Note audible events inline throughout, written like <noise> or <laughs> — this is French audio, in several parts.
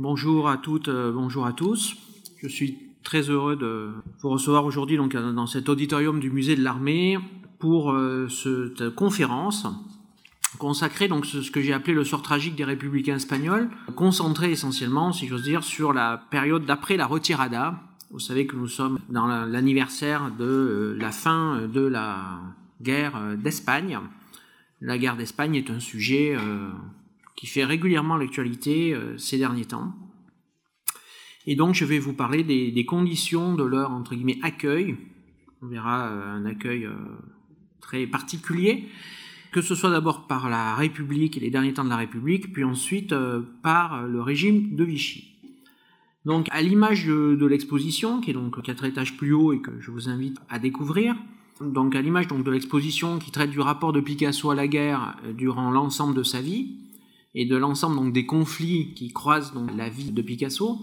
Bonjour à toutes, euh, bonjour à tous. Je suis très heureux de vous recevoir aujourd'hui euh, dans cet auditorium du musée de l'armée pour euh, cette conférence consacrée donc ce que j'ai appelé le sort tragique des républicains espagnols, concentré essentiellement, si j'ose dire, sur la période d'après la retirada. Vous savez que nous sommes dans l'anniversaire de la fin de la guerre d'Espagne. La guerre d'Espagne est un sujet qui fait régulièrement l'actualité euh, ces derniers temps. Et donc je vais vous parler des, conditions de leur entre guillemets accueil. On verra euh, un accueil euh, très particulier, que ce soit d'abord par la République et les derniers temps de la République, puis ensuite par le régime de Vichy. Donc à l'image de, l'exposition, qui est donc quatre étages plus haut et que je vous invite à découvrir, donc à l'image donc de l'exposition qui traite du rapport de Picasso à la guerre durant l'ensemble de sa vie, et de l'ensemble donc des conflits qui croisent donc la vie de Picasso,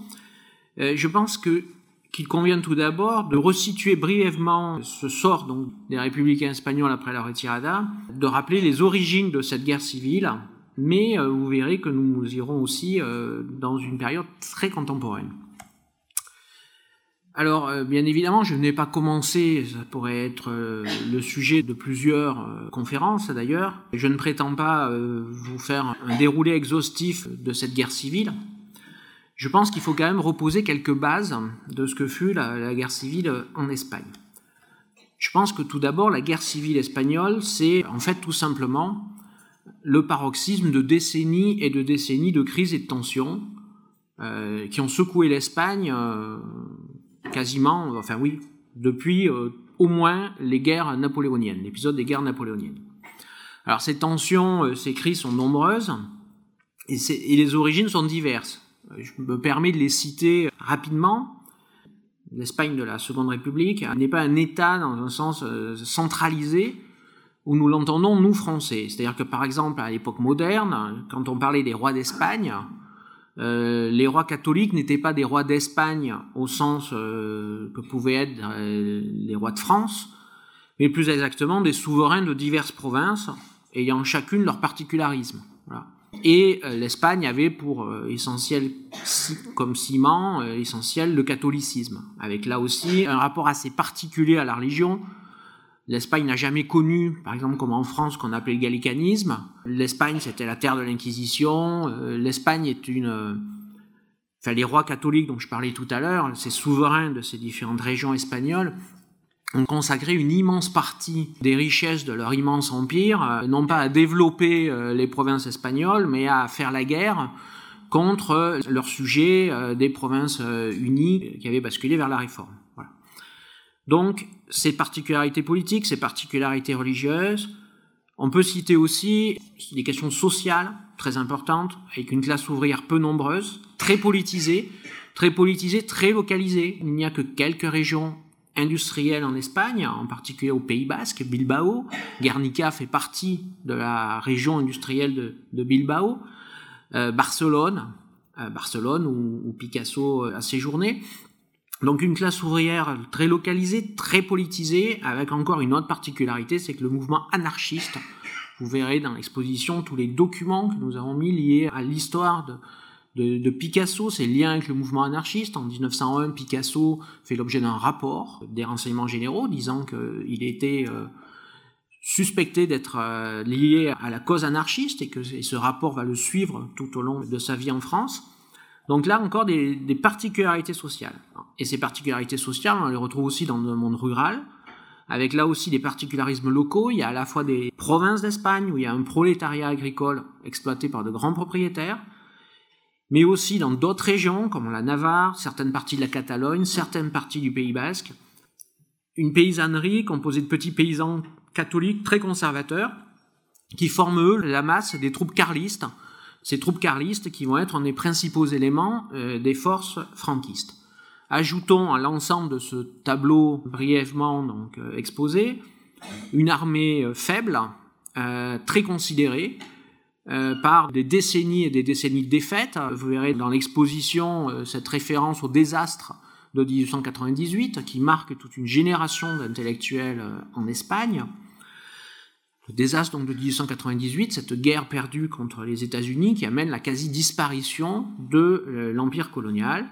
euh, je pense qu'il convient tout d'abord de resituer brièvement ce sort donc des républicains espagnols après la retirada, de rappeler les origines de cette guerre civile, mais euh, vous verrez que nous irons aussi euh, dans une période très contemporaine. Alors, euh, bien évidemment, je n'ai pas commencé, ça pourrait être euh, le sujet de plusieurs euh, conférences d'ailleurs. Je ne prétends pas vous faire un déroulé exhaustif de cette guerre civile. Je pense qu'il faut quand même reposer quelques bases de ce que fut la, guerre civile en Espagne. Je pense que tout d'abord, la guerre civile espagnole, c'est en fait tout simplement le paroxysme de décennies et de décennies de crises et de tensions qui ont secoué l'Espagne quasiment, enfin oui, depuis euh, au moins les guerres napoléoniennes, l'épisode des guerres napoléoniennes. Alors ces tensions, euh, ces crises sont nombreuses et, les origines sont diverses. Euh, je me permets de les citer rapidement. L'Espagne de la Seconde République n'est pas un État dans un sens centralisé où nous l'entendons nous Français. C'est-à-dire que par exemple à l'époque moderne, quand on parlait des rois d'Espagne, euh, les rois catholiques n'étaient pas des rois d'Espagne au sens euh, que pouvaient être euh, les rois de France, mais plus exactement des souverains de diverses provinces ayant chacune leur particularisme. Et l'Espagne avait pour essentiel comme ciment essentiel le catholicisme, avec là aussi un rapport assez particulier à la religion, L'Espagne n'a jamais connu, par exemple comme en France, qu'on appelait le gallicanisme. L'Espagne, c'était la terre de l'Inquisition. Euh, L'Espagne est une... Euh, enfin, les rois catholiques dont je parlais tout à l'heure, ces souverains de ces différentes régions espagnoles, ont consacré une immense partie des richesses de leur immense empire, euh, non pas à développer les provinces espagnoles, mais à faire la guerre contre leurs sujets des provinces unies qui avaient basculé vers la réforme. Donc, ces particularités politiques, ces particularités religieuses, on peut citer aussi des questions sociales très importantes, avec une classe ouvrière peu nombreuse, très politisée, très politisée, très localisée. Il n'y a que quelques régions industrielles en Espagne, en particulier au Pays Basque, Bilbao. Guernica fait partie de la région industrielle de, Bilbao. Euh, Barcelone, euh, Barcelone où, Picasso a séjourné. Donc une classe ouvrière très localisée, très politisée, avec encore une autre particularité, c'est que le mouvement anarchiste, vous verrez dans l'exposition tous les documents que nous avons mis liés à l'histoire de, Picasso, ses liens avec le mouvement anarchiste. En 1901, Picasso fait l'objet d'un rapport des renseignements généraux disant qu'il était euh, suspecté d'être euh, lié à la cause anarchiste et que ce rapport va le suivre tout au long de sa vie en France. Donc là encore des, particularités sociales. Et ces particularités sociales, on les retrouve aussi dans le monde rural, avec là aussi des particularismes locaux. Il y a à la fois des provinces d'Espagne où il y a un prolétariat agricole exploité par de grands propriétaires, mais aussi dans d'autres régions comme la Navarre, certaines parties de la Catalogne, certaines parties du Pays basque, une paysannerie composée de petits paysans catholiques très conservateurs qui forment eux la masse des troupes carlistes ces troupes carlistes qui vont être un des principaux éléments euh, des forces franquistes. Ajoutons à l'ensemble de ce tableau brièvement donc, euh, exposé une armée euh, faible, très considérée, par des décennies et des décennies de défaites. Vous verrez dans l'exposition cette référence au désastre de 1898 qui marque toute une génération d'intellectuels en Espagne. Désastre donc, de 1898, cette guerre perdue contre les États-Unis qui amène la quasi-disparition de euh, l'empire colonial,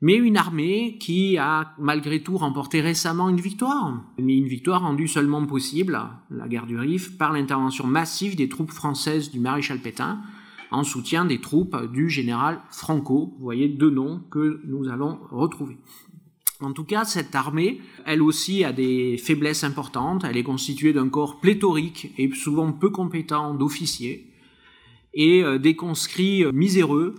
mais une armée qui a malgré tout remporté récemment une victoire, mais une victoire rendue seulement possible, la guerre du Rif, par l'intervention massive des troupes françaises du maréchal Pétain, en soutien des troupes du général Franco. Vous voyez deux noms que nous allons retrouver. En tout cas, cette armée, elle aussi a des faiblesses importantes. Elle est constituée d'un corps pléthorique et souvent peu compétent d'officiers et euh, des conscrits miséreux,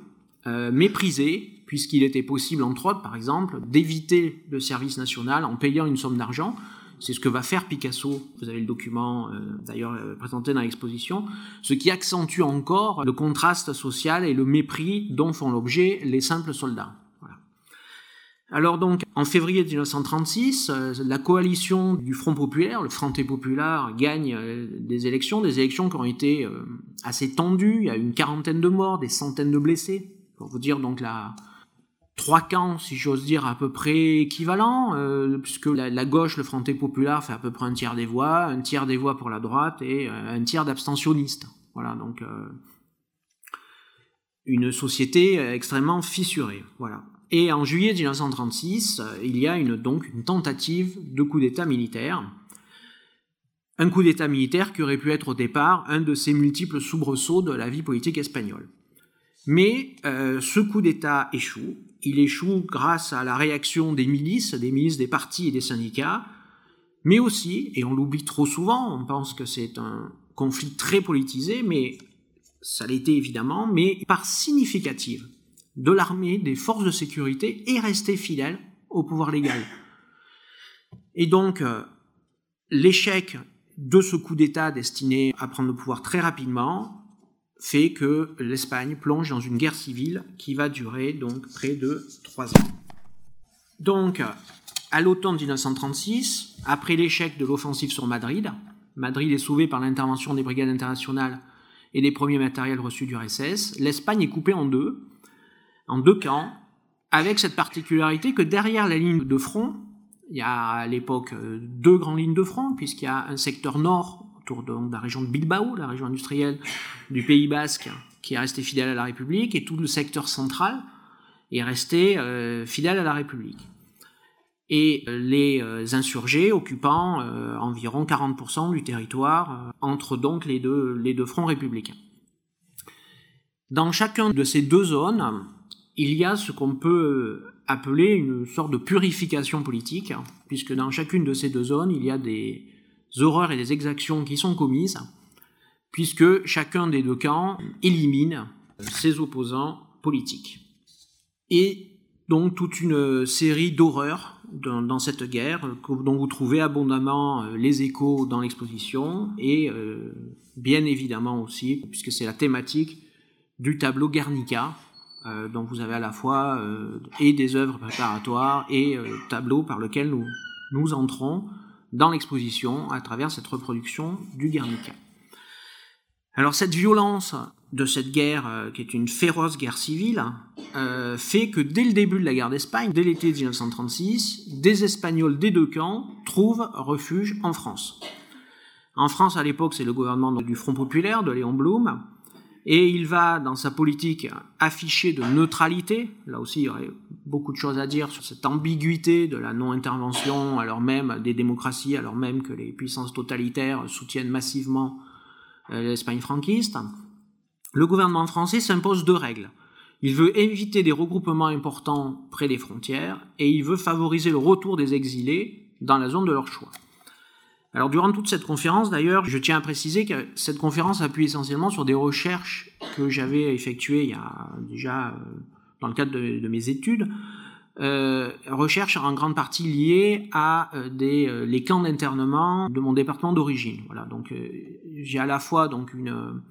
euh, méprisés, puisqu'il était possible, entre autres, par exemple, d'éviter le service national en payant une somme d'argent. C'est ce que va faire Picasso. Vous avez le document euh, d'ailleurs présenté dans l'exposition, ce qui accentue encore le contraste social et le mépris dont font l'objet les simples soldats. Alors donc, en février 1936, euh, la coalition du Front populaire, le Front Populaire, gagne euh, des élections, des élections qui ont été euh, assez tendues. Il y a une quarantaine de morts, des centaines de blessés. Pour vous dire donc la trois camps, si j'ose dire, à peu près équivalents, puisque la, gauche, le Front populaire, fait à peu près un tiers des voix, un tiers des voix pour la droite et un tiers d'abstentionnistes. Voilà, donc une société extrêmement fissurée. Voilà. Et en juillet 1936, euh, il y a donc une tentative de coup d'État militaire. Un coup d'État militaire qui aurait pu être au départ un de ces multiples soubresauts de la vie politique espagnole. Mais euh, ce coup d'État échoue. Il échoue grâce à la réaction des milices, des milices des partis et des syndicats, mais aussi, et on l'oublie trop souvent, on pense que c'est un conflit très politisé, mais ça l'était évidemment, mais par significative de l'armée, des forces de sécurité, est resté fidèle au pouvoir légal. Et donc, euh, l'échec de ce coup d'État destiné à prendre le pouvoir très rapidement fait que l'Espagne plonge dans une guerre civile qui va durer donc près de trois ans. Donc, à l'automne 1936, après l'échec de l'offensive sur Madrid, Madrid est sauvé par l'intervention des brigades internationales et des premiers matériels reçus du RSS, l'Espagne est coupée en deux, en deux camps, avec cette particularité que derrière la ligne de front, il y a à l'époque euh, deux grandes lignes de front, puisqu'il y a un secteur nord autour de, la région de Bilbao, la région industrielle du Pays basque, qui est resté fidèle à la République, et tout le secteur central est resté euh, fidèle à la République. Et euh, les insurgés occupant environ 40% du territoire entre donc les deux, les deux fronts républicains. Dans chacun de ces deux zones, il y a ce qu'on peut appeler une sorte de purification politique, puisque dans chacune de ces deux zones, il y a des horreurs et des exactions qui sont commises, puisque chacun des deux camps élimine ses opposants politiques. Et donc toute une série d'horreurs dans, cette guerre, dont vous trouvez abondamment euh, les échos dans l'exposition, et euh, bien évidemment aussi, puisque c'est la thématique du tableau Guernica, euh, dont vous avez à la fois euh, et des œuvres préparatoires et euh, tableaux par lesquels nous, nous entrons dans l'exposition à travers cette reproduction du Guernica. Alors cette violence de cette guerre, qui est une féroce guerre civile, fait que dès le début de la guerre d'Espagne, dès l'été 1936, des Espagnols des deux camps trouvent refuge en France. En France, à l'époque, c'est le gouvernement du Front populaire de Léon Blum, et il va, dans sa politique, afficher de neutralité. Là aussi, il y aurait beaucoup de choses à dire sur cette ambiguïté de la non-intervention, alors même des démocraties, alors même que les puissances totalitaires soutiennent massivement euh, l'Espagne franquiste. Le gouvernement français s'impose deux règles. Il veut éviter des regroupements importants près des frontières et il veut favoriser le retour des exilés dans la zone de leur choix. Alors durant toute cette conférence, d'ailleurs, je tiens à préciser que cette conférence appuie essentiellement sur des recherches que j'avais effectuées il y a déjà euh, dans le cadre de, mes études, euh, recherches en grande partie liées à euh, des, euh, les camps d'internement de mon département d'origine. Voilà, donc j'ai à la fois donc une,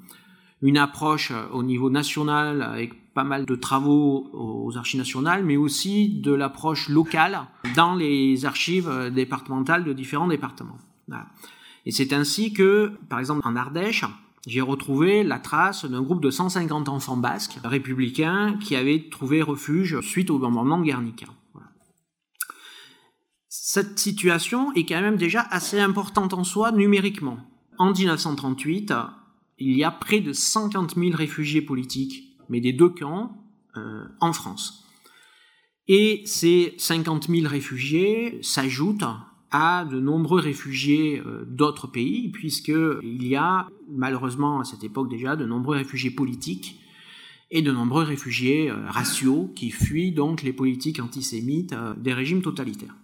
une approche au niveau national avec pas mal de travaux aux archives nationales, mais aussi de l'approche locale dans les archives départementales de différents départements. Et c'est ainsi que, par exemple, en Ardèche, j'ai retrouvé la trace d'un groupe de 150 enfants basques républicains qui avaient trouvé refuge suite au bombardement de Guernica. Cette situation est quand même déjà assez importante en soi numériquement. En 1938, il y a près de 50 000 réfugiés politiques, mais des deux camps, euh, en France. Et ces 50 000 réfugiés s'ajoutent à de nombreux réfugiés euh, d'autres pays, puisqu'il y a malheureusement à cette époque déjà de nombreux réfugiés politiques et de nombreux réfugiés euh, raciaux qui fuient donc les politiques antisémites euh, des régimes totalitaires.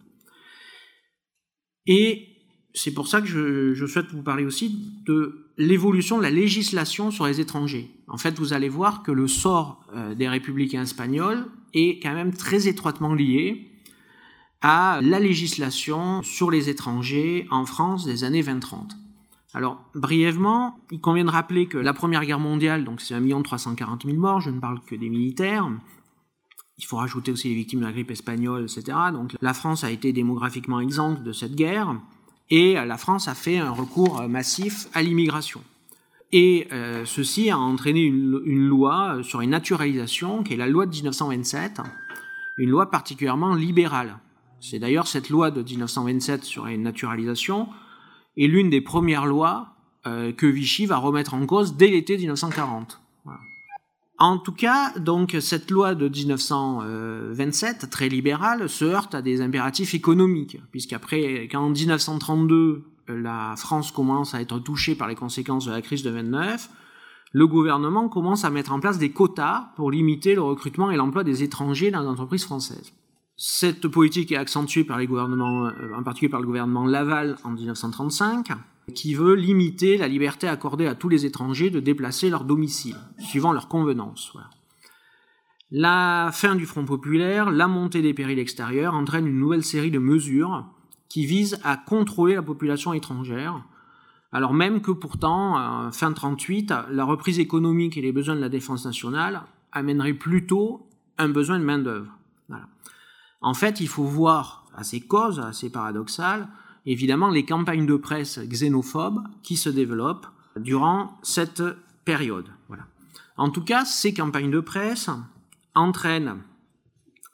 Et c'est pour ça que je, souhaite vous parler aussi de l'évolution de la législation sur les étrangers. En fait, vous allez voir que le sort des républicains espagnols est quand même très étroitement lié à la législation sur les étrangers en France des années 20-30. Alors, brièvement, il convient de rappeler que la Première Guerre mondiale, donc c'est 1 340 000 morts, je ne parle que des militaires. Il faut rajouter aussi les victimes de la grippe espagnole, etc. Donc la France a été démographiquement exempte de cette guerre, et la France a fait un recours massif à l'immigration. Et euh, ceci a entraîné une, une, loi sur une naturalisation, qui est la loi de 1927, une loi particulièrement libérale, c'est d'ailleurs cette loi de 1927 sur la naturalisation est l'une des premières lois euh, que Vichy va remettre en cause dès l'été 1940. En tout cas, donc cette loi de 1927, très libérale, se heurte à des impératifs économiques, puisqu'après, quand en 1932 la France commence à être touchée par les conséquences de la crise de 29, le gouvernement commence à mettre en place des quotas pour limiter le recrutement et l'emploi des étrangers dans les entreprises françaises. Cette politique est accentuée par les gouvernements, euh, en particulier par le gouvernement Laval en 1935, qui veut limiter la liberté accordée à tous les étrangers de déplacer leur domicile, suivant leur convenance. La fin du Front populaire, la montée des périls extérieurs entraînent une nouvelle série de mesures qui visent à contrôler la population étrangère, alors même que pourtant, euh, fin 38, la reprise économique et les besoins de la défense nationale amèneraient plutôt un besoin de main-d'œuvre. Voilà. En fait, il faut voir à ces causes assez paradoxales, évidemment, les campagnes de presse xénophobes qui se développent durant cette période. Voilà. En tout cas, ces campagnes de presse entraînent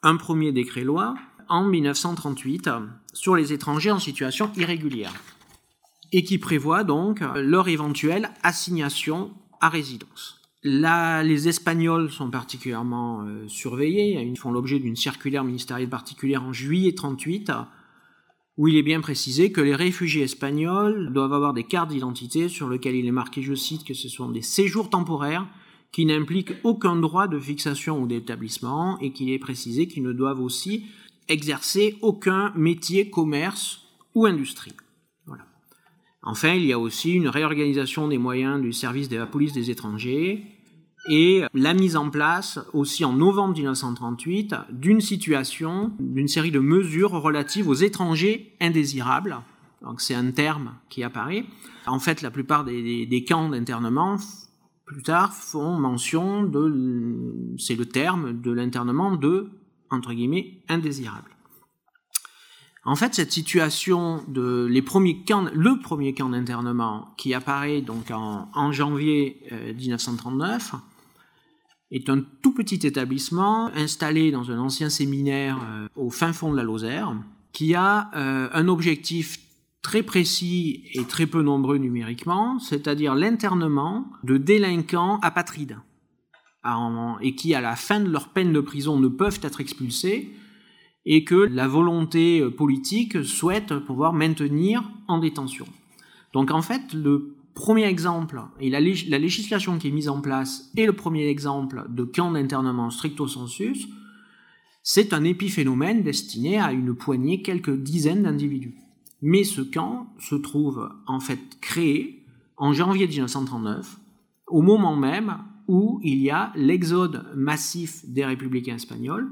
un premier décret-loi en 1938 sur les étrangers en situation irrégulière et qui prévoit donc leur éventuelle assignation à résidence. Là, les Espagnols sont particulièrement euh, surveillés. Ils font l'objet d'une circulaire ministérielle particulière en juillet 38, où il est bien précisé que les réfugiés espagnols doivent avoir des cartes d'identité sur lesquelles il est marqué, je cite, que ce sont des séjours temporaires qui n'impliquent aucun droit de fixation ou d'établissement et qu'il est précisé qu'ils ne doivent aussi exercer aucun métier, commerce ou industrie. Enfin, il y a aussi une réorganisation des moyens du service de la police des étrangers et la mise en place aussi en novembre 1938 d'une situation, d'une série de mesures relatives aux étrangers indésirables. Donc c'est un terme qui apparaît. En fait, la plupart des, camps d'internement plus tard font mention de, c'est le terme de l'internement de entre guillemets indésirables. En fait, cette situation de les premiers camps, le premier camp d'internement qui apparaît donc en, janvier 1939 euh, est un tout petit établissement installé dans un ancien séminaire euh, au fin fond de la Lozère, qui a euh, un objectif très précis et très peu nombreux numériquement, c'est-à-dire l'internement de délinquants apatrides, et qui, à la fin de leur peine de prison, ne peuvent être expulsés, et que la volonté euh, politique souhaite pouvoir maintenir en détention. Donc en fait, le premier exemple, et la, législation qui est mise en place, est le premier exemple de camp d'internement stricto sensus, c'est un épiphénomène destiné à une poignée, quelques dizaines d'individus. Mais ce camp se trouve en fait créé en janvier 1939, au moment même où il y a l'exode massif des républicains espagnols,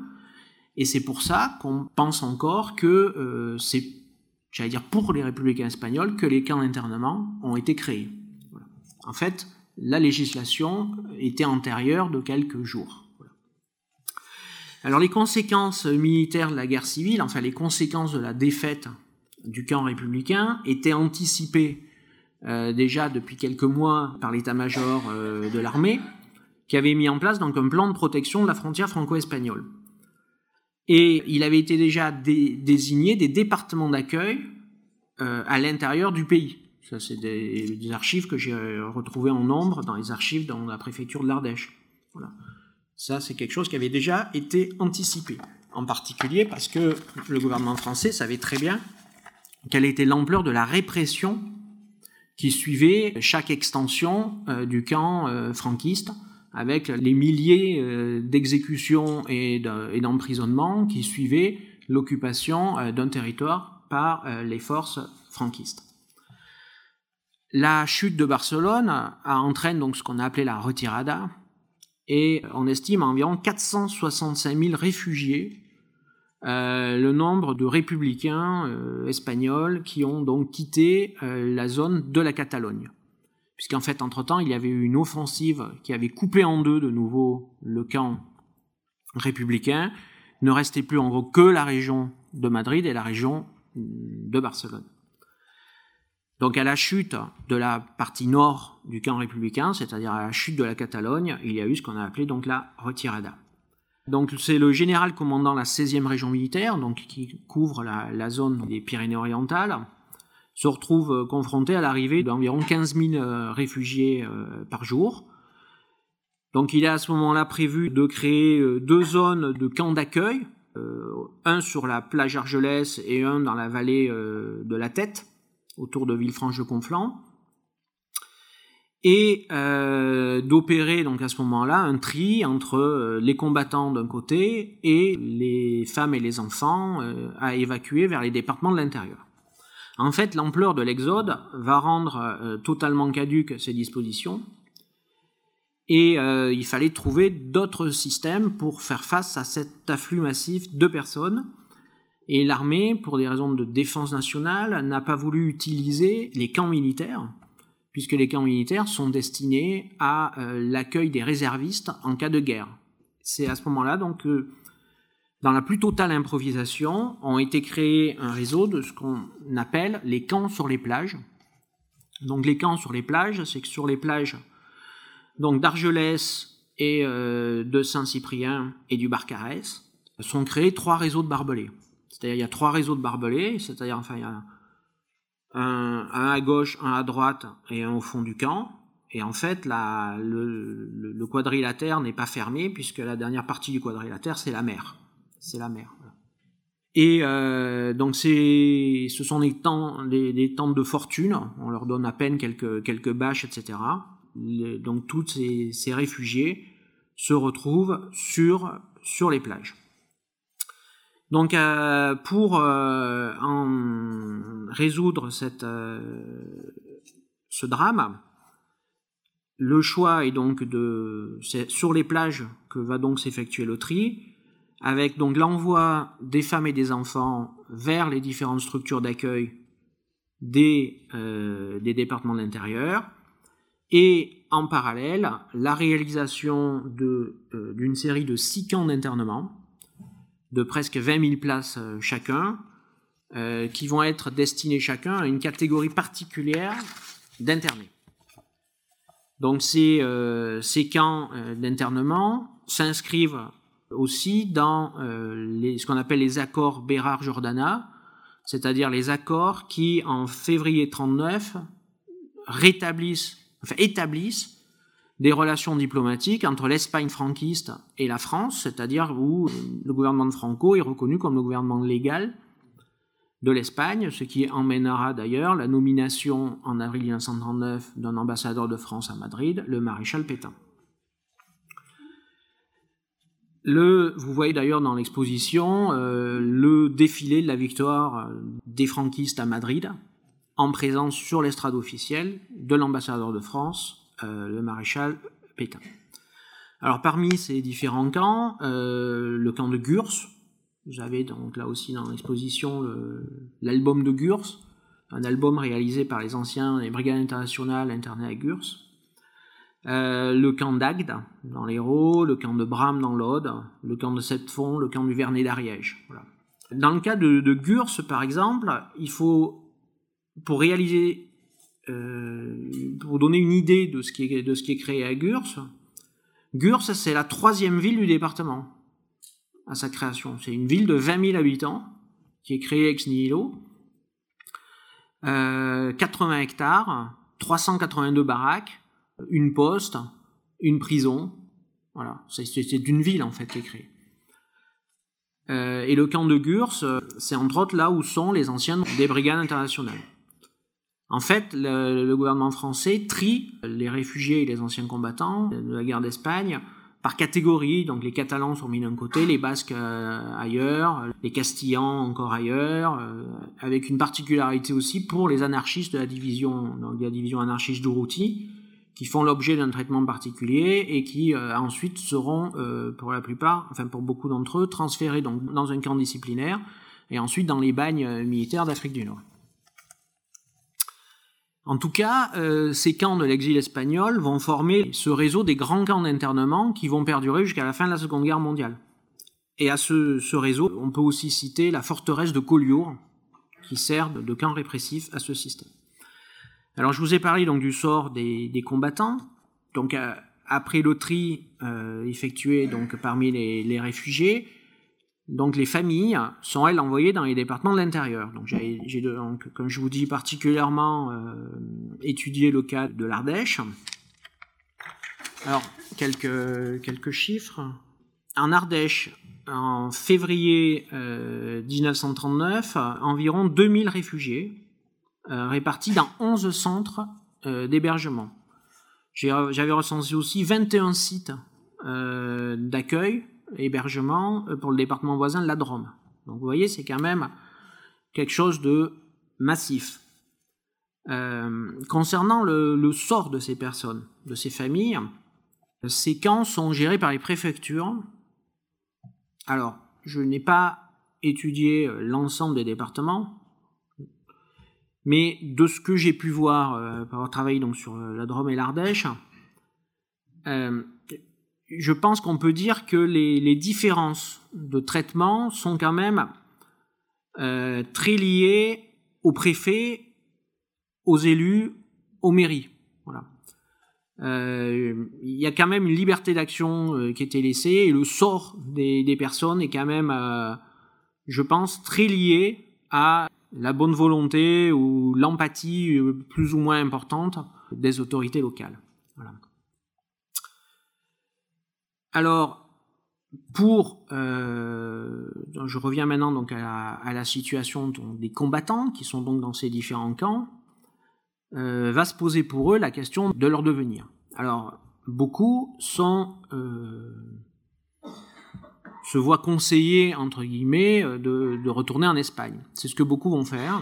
et c'est pour ça qu'on pense encore que euh, c'est, j'allais dire pour les républicains espagnols, que les camps d'internement ont été créés. En fait, la législation était antérieure de quelques jours. Alors les conséquences militaires de la guerre civile, enfin les conséquences de la défaite du camp républicain, étaient anticipées euh, déjà depuis quelques mois par l'état-major euh, de l'armée, qui avait mis en place donc un plan de protection de la frontière franco-espagnole. Et il avait été déjà désigné des départements d'accueil euh, à l'intérieur du pays. Ça, c'est des, archives que j'ai retrouvées en nombre dans les archives dans la préfecture de l'Ardèche. Voilà. Ça, c'est quelque chose qui avait déjà été anticipé. En particulier parce que le gouvernement français savait très bien quelle était l'ampleur de la répression qui suivait chaque extension euh, du camp euh, franquiste, avec les milliers euh, d'exécutions et d'emprisonnements qui suivaient l'occupation d'un territoire par les forces franquistes. La chute de Barcelone entraîne donc ce qu'on a appelé la retirada, et on estime environ 465 000 réfugiés euh, le nombre de républicains euh, espagnols qui ont donc quitté euh, la zone de la Catalogne. Puisqu'en fait, entre-temps, il y avait eu une offensive qui avait coupé en deux de nouveau le camp républicain. ne restait plus en gros que la région de Madrid et la région de Barcelone. Donc à la chute de la partie nord du camp républicain, c'est-à-dire à la chute de la Catalogne, il y a eu ce qu'on a appelé donc la retirada. Donc c'est le général commandant la 16e région militaire, qui couvre la, zone des Pyrénées-Orientales, se retrouve euh, confronté à l'arrivée d'environ 15 000 euh, réfugiés euh, par jour. Donc il a à ce moment-là prévu de créer deux zones de camps d'accueil, un sur la plage Argelès et un dans la vallée de la Tête, autour de Villefranche-de-Conflans et d'opérer donc à ce moment-là un tri entre les combattants d'un côté et les femmes et les enfants à évacuer vers les départements de l'intérieur. En fait, l'ampleur de l'exode va rendre totalement caduques ces dispositions et il fallait trouver d'autres systèmes pour faire face à cet afflux massif de personnes. Et l'armée, pour des raisons de défense nationale, n'a pas voulu utiliser les camps militaires puisque les camps militaires sont destinés à euh, l'accueil des réservistes en cas de guerre. C'est à ce moment-là donc que, dans la plus totale improvisation, ont été créés un réseau de ce qu'on appelle les camps sur les plages. Donc les camps sur les plages, c'est que sur les plages donc d'Argelès et euh, de Saint-Cyprien et du Barcarès sont créés trois réseaux de barbelés. C'est-à-dire il y a trois réseaux de barbelés, c'est-à-dire enfin il y a un, à gauche, un à droite et un au fond du camp. Et en fait, le, quadrilatère n'est pas fermé puisque la dernière partie du quadrilatère, c'est la mer. C'est la mer. Et euh, donc c'est, ce sont des, temps, de fortune. On leur donne à peine quelques, quelques bâches, etc. donc tous ces, ces, réfugiés se retrouvent sur, sur les plages. Donc euh, pour euh, résoudre cette, ce drame, le choix est donc de c'est sur les plages que va donc s'effectuer le tri, avec donc l'envoi des femmes et des enfants vers les différentes structures d'accueil des, des départements d'intérieur, et en parallèle la réalisation d'une série de six camps d'internement de presque 20 000 places euh, chacun, euh, qui vont être destinés chacun à une catégorie particulière d'internés. Donc euh, ces camps d'internement s'inscrivent aussi dans les, ce qu'on appelle les accords Bérard-Jordana, c'est-à-dire les accords qui, en février 39, rétablissent, établissent des relations diplomatiques entre l'Espagne franquiste et la France, c'est-à-dire où le gouvernement de Franco est reconnu comme le gouvernement légal de l'Espagne, ce qui emmènera d'ailleurs la nomination en avril 1939 d'un ambassadeur de France à Madrid, le maréchal Pétain. Vous voyez d'ailleurs dans l'exposition euh, le défilé de la victoire des franquistes à Madrid, en présence sur l'estrade officielle de l'ambassadeur de France, euh, le maréchal Pétain. Alors parmi ces différents camps, euh, le camp de Gurs, vous avez donc là aussi dans l'exposition l'album de Gurs, un album réalisé par les anciens des brigades internationales internées à Gurs. Euh, le camp d'Agde dans l'Hérault, le camp de Bram dans l'Aude, le camp de Septfond, le camp du Vernet d'Ariège. Dans le cas de, Gurs, par exemple, il faut, pour réaliser euh, pour donner une idée de ce qui est, de ce qui est créé à Gurs, Gurs, c'est la troisième ville du département à sa création. C'est une ville de 20 000 habitants qui est créée ex nihilo. 80 hectares, 382 baraques, une poste, une prison. Voilà, c'est d'une ville en fait qui est créée. et le camp de Gurs, c'est entre autres là où sont les anciens des brigades internationales. En fait, le, gouvernement français trie les réfugiés et les anciens combattants de la guerre d'Espagne par catégorie. Donc les Catalans sont mis d'un côté, les Basques euh, ailleurs, les Castillans encore ailleurs, euh, avec une particularité aussi pour les anarchistes de la division, donc la division anarchiste d'Urruti, qui font l'objet d'un traitement particulier et qui euh, ensuite seront, pour la plupart, enfin pour beaucoup d'entre eux, transférés dans un camp disciplinaire et ensuite dans les bagnes militaires d'Afrique du Nord. En tout cas, euh, ces camps de l'exil espagnol vont former ce réseau des grands camps d'internement qui vont perdurer jusqu'à la fin de la Seconde Guerre mondiale. Et à ce, réseau, on peut aussi citer la forteresse de Collioure, qui sert de, camp répressif à ce système. Alors je vous ai parlé donc du sort des, combattants. Donc euh, après le tri euh, effectué donc parmi les réfugiés, donc les familles sont elles envoyées dans les départements de l'intérieur. Donc j'ai comme je vous dis particulièrement euh, étudié le cas de l'Ardèche. Alors quelques quelques chiffres. En Ardèche, en février 1939, euh, environ 2000 réfugiés répartis dans 11 centres d'hébergement. J'avais recensé aussi 21 sites d'accueil hébergement euh, pour le département voisin de la Drôme. Donc vous voyez, c'est quand même quelque chose de massif. Euh, concernant le, sort de ces personnes, de ces familles, ces camps sont gérés par les préfectures. Alors, je n'ai pas étudié euh, l'ensemble des départements, mais de ce que j'ai pu voir par avoir travaillé donc sur la Drôme et l'Ardèche, je pense qu'on peut dire que les, différences de traitement sont quand même euh, très liées aux préfets, aux élus, aux mairies. Voilà. Euh, il y a quand même une liberté d'action euh, qui été laissée et le sort des, des personnes est quand même, je pense, très lié à la bonne volonté ou l'empathie plus ou moins importante des autorités locales. Alors, pour, euh, je reviens maintenant donc à la, situation des combattants qui sont donc dans ces différents camps, euh, va se poser pour eux la question de leur devenir. Alors, beaucoup sont euh, se voient conseiller entre guillemets de, de retourner en Espagne. C'est ce que beaucoup vont faire.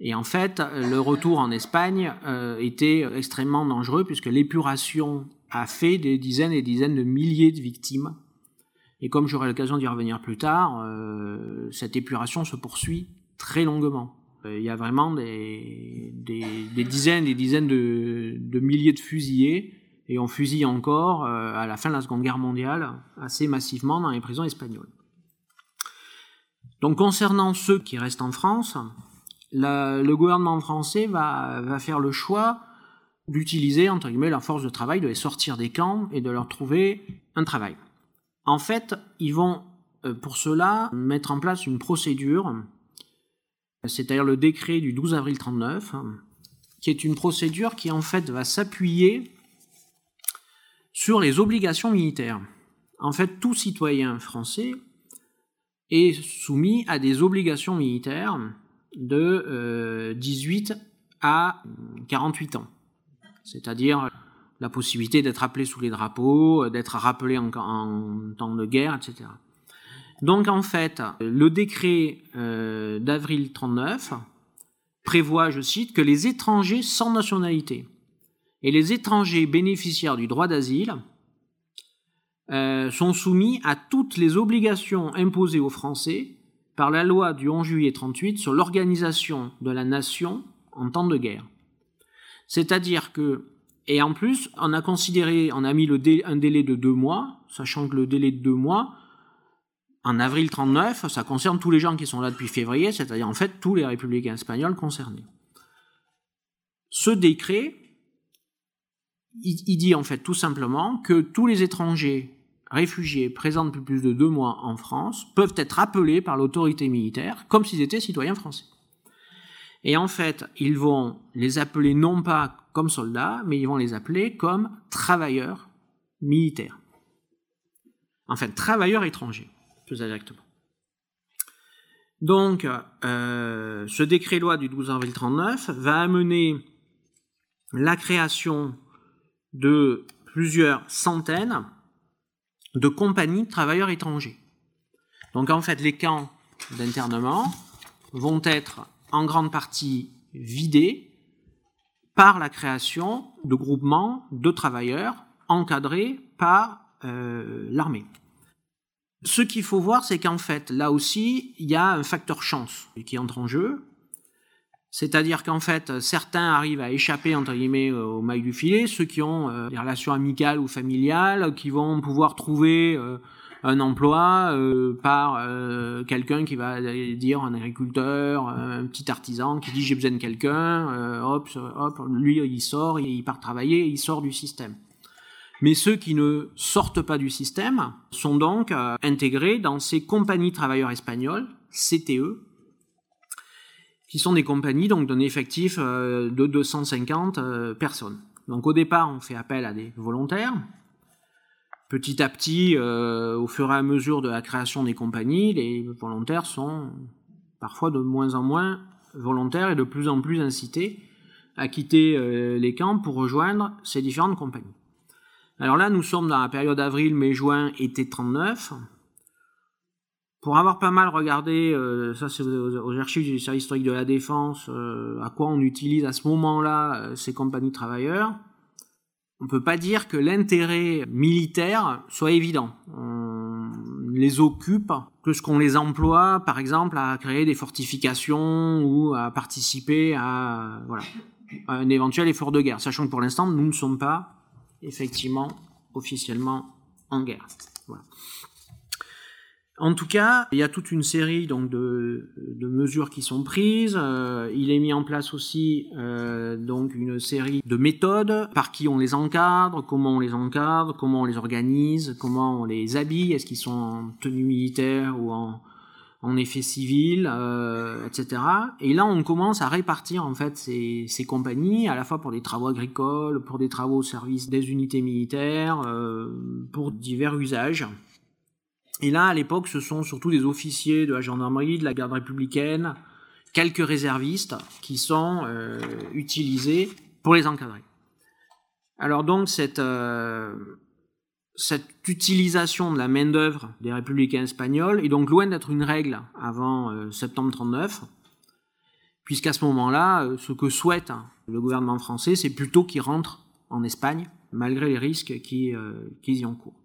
Et en fait, le retour en Espagne était extrêmement dangereux puisque l'épuration a fait des dizaines et des dizaines de milliers de victimes. Et comme j'aurai l'occasion d'y revenir plus tard, euh, cette épuration se poursuit très longuement. Euh, il y a vraiment des, dizaines et des dizaines de, milliers de fusillés, et on fusille encore euh, à la fin de la Seconde Guerre mondiale assez massivement dans les prisons espagnoles. Donc concernant ceux qui restent en France, le gouvernement français va, va faire le choix d'utiliser, entre guillemets, leur force de travail, de les sortir des camps et de leur trouver un travail. En fait, ils vont, euh, pour cela, mettre en place une procédure, c'est-à-dire le décret du 12 avril 39, qui est une procédure qui, en fait, va s'appuyer sur les obligations militaires. En fait, tout citoyen français est soumis à des obligations militaires de 18 euh, à 48 ans c'est-à-dire la possibilité d'être appelé sous les drapeaux, d'être rappelé en, temps de guerre, etc. Donc en fait, le décret euh, d'avril 39 prévoit, je cite, que les étrangers sans nationalité et les étrangers bénéficiaires du droit d'asile euh, sont soumis à toutes les obligations imposées aux Français par la loi du 11 juillet 38 sur l'organisation de la nation en temps de guerre. C'est-à-dire que, et en plus, on a considéré, on a mis un délai de deux mois, sachant que le délai de deux mois, en avril 39, ça concerne tous les gens qui sont là depuis février, c'est-à-dire en fait tous les républicains espagnols concernés. Ce décret, il, dit en fait tout simplement que tous les étrangers réfugiés présents depuis plus de deux mois en France peuvent être appelés par l'autorité militaire comme s'ils étaient citoyens français. Et en fait, ils vont les appeler non pas comme soldats, mais ils vont les appeler comme travailleurs militaires. Enfin, travailleurs étrangers, plus exactement. Donc, euh, ce décret-loi du 12 avril 39 va amener la création de plusieurs centaines de compagnies de travailleurs étrangers. Donc, en fait, les camps d'internement vont être en grande partie vidés par la création de groupements de travailleurs encadrés par euh, l'armée. Ce qu'il faut voir, c'est qu'en fait, là aussi, il y a un facteur chance qui entre en jeu. C'est-à-dire qu'en fait, certains arrivent à échapper, entre guillemets, au mailles du filet, ceux qui ont euh, des relations amicales ou familiales, qui vont pouvoir trouver euh, un emploi euh, par euh, quelqu'un qui va dire un agriculteur, un petit artisan qui dit j'ai besoin de quelqu'un, euh, hop, hop, lui il sort, il part travailler, il sort du système. Mais ceux qui ne sortent pas du système sont donc intégrés dans ces compagnies travailleurs espagnols, CTE, qui sont des compagnies donc d'un effectif de 250 personnes. Donc au départ, on fait appel à des volontaires, petit à petit, euh, au fur et à mesure de la création des compagnies, les volontaires sont parfois de moins en moins volontaires et de plus en plus incités à quitter euh, les camps pour rejoindre ces différentes compagnies. Alors là, nous sommes dans la période avril, mai, juin, été 39. Pour avoir pas mal regardé, euh, ça c'est aux, archives du service historique de la défense, à quoi on utilise à ce moment-là ces compagnies de travailleurs, on ne peut pas dire que l'intérêt militaire soit évident. On les occupe ce qu'on les emploie, par exemple, à créer des fortifications ou à participer à, voilà, à un éventuel effort de guerre, sachant que pour l'instant, nous ne sommes pas effectivement officiellement en guerre. Voilà. En tout cas, il y a toute une série donc de, mesures qui sont prises. Euh, il est mis en place aussi euh, donc une série de méthodes par qui on les encadre, comment on les encadre, comment on les organise, comment on les habille, est-ce qu'ils sont en tenue militaire ou en, effet civil, euh, etc. Et là, on commence à répartir en fait ces, ces, compagnies à la fois pour des travaux agricoles, pour des travaux au service des unités militaires, pour divers usages. Et là, à l'époque, ce sont surtout des officiers de la gendarmerie, de la garde républicaine, quelques réservistes qui sont euh, utilisés pour les encadrer. Alors donc cette, euh, cette utilisation de la main-d'œuvre des républicains espagnols est donc loin d'être une règle avant euh, septembre 39, puisqu'à ce moment-là, ce que souhaite le gouvernement français, c'est plutôt qu'ils rentrent en Espagne, malgré les risques qui, qui y encourent.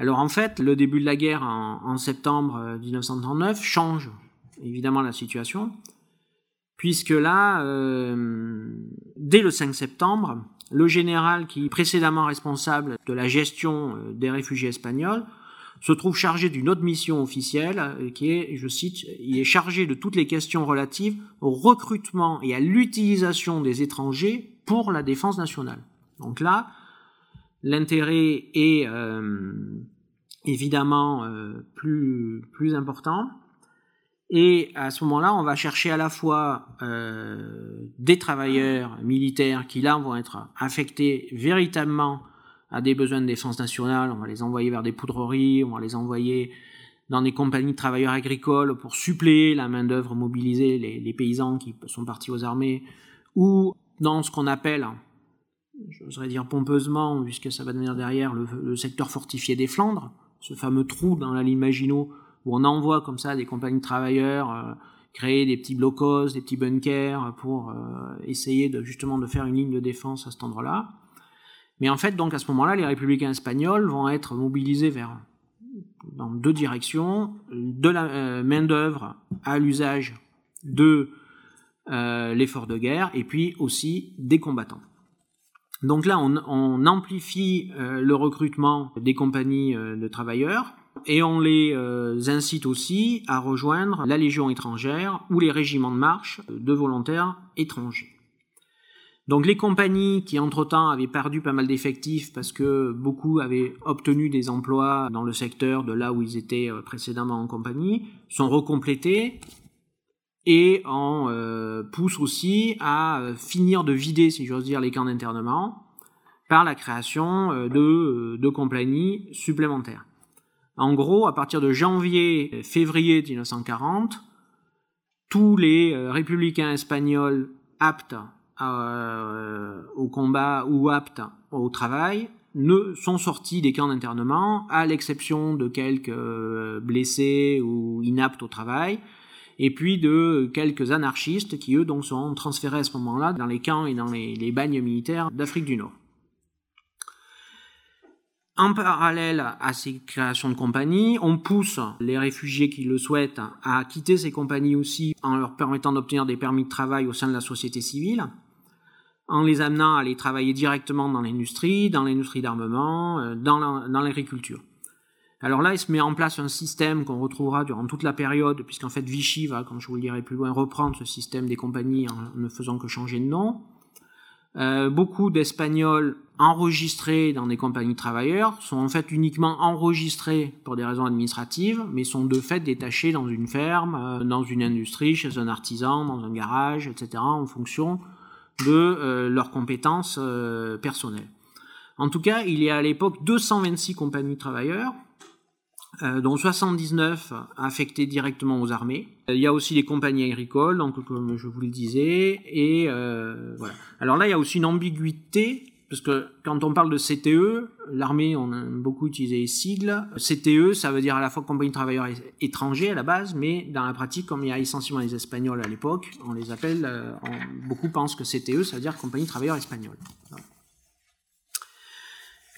Alors en fait, le début de la guerre en, septembre 1939 euh, change évidemment la situation, puisque là, euh, dès le 5 septembre, le général qui est précédemment responsable de la gestion euh, des réfugiés espagnols se trouve chargé d'une autre mission officielle qui est, je cite, il est chargé de toutes les questions relatives au recrutement et à l'utilisation des étrangers pour la défense nationale. Donc là, l'intérêt est euh, évidemment euh, plus, plus important. Et à ce moment-là, on va chercher à la fois euh, des travailleurs militaires qui là vont être affectés véritablement à des besoins de défense nationale. On va les envoyer vers des poudreries, on va les envoyer dans des compagnies de travailleurs agricoles pour suppléer la main-d'œuvre mobilisée, les, les, paysans qui sont partis aux armées, ou dans ce qu'on appelle j'oserais dire pompeusement, puisque ça va devenir derrière le, secteur fortifié des Flandres, ce fameux trou dans la ligne Maginot, où on envoie comme ça des compagnies de travailleurs euh, créer des petits blocos, des petits bunkers pour euh, essayer de, justement de faire une ligne de défense à cet endroit-là. Mais en fait, donc à ce moment-là, les républicains espagnols vont être mobilisés vers dans deux directions de la euh, main d'œuvre à l'usage de l'effort de guerre et puis aussi des combattants. Donc là, on, amplifie euh, le recrutement des compagnies euh, de travailleurs et on les euh, incite aussi à rejoindre la Légion étrangère ou les régiments de marche de volontaires étrangers. Donc les compagnies qui entre-temps avaient perdu pas mal d'effectifs parce que beaucoup avaient obtenu des emplois dans le secteur de là où ils étaient précédemment en compagnie sont recomplétées et on euh, pousse aussi à euh, finir de vider, si j'ose dire, les camps d'internement par la création euh, de, de compagnies supplémentaires. En gros, à partir de janvier-février 1940, tous les républicains espagnols aptes au combat ou aptes au travail sont sortis des camps d'internement, à l'exception de quelques blessés ou inaptes au travail, et puis de quelques anarchistes qui eux donc sont transférés à ce moment-là dans les camps et dans les, bagnes militaires d'Afrique du Nord. En parallèle à ces créations de compagnies, on pousse les réfugiés qui le souhaitent à quitter ces compagnies aussi en leur permettant d'obtenir des permis de travail au sein de la société civile, en les amenant à aller travailler directement dans l'industrie, dans l'industrie d'armement, euh, dans l'agriculture. Alors là, il se met en place un système qu'on retrouvera durant toute la période, puisqu'en fait Vichy va, comme je vous le dirai plus loin, reprendre ce système des compagnies en ne faisant que changer de nom. Euh, beaucoup d'Espagnols enregistrés dans des compagnies de travailleurs sont en fait uniquement enregistrés pour des raisons administratives, mais sont de fait détachés dans une ferme, euh, dans une industrie, chez un artisan, dans un garage, etc., en fonction de euh, leurs compétences personnelles. En tout cas, il y a à l'époque 226 compagnies de travailleurs, euh, dont 79 affectés directement aux armées. Il y a aussi les compagnies agricoles, donc comme je vous le disais, et euh, voilà. Alors là, il y a aussi une ambiguïté parce que quand on parle de CTE, l'armée, on a beaucoup utilisé les sigles. CTE, ça veut dire à la fois compagnie de travailleurs étrangers à la base, mais dans la pratique, comme il y a essentiellement les Espagnols à l'époque, on les appelle, euh, beaucoup pensent que CTE, ça veut dire compagnie de travailleurs espagnols.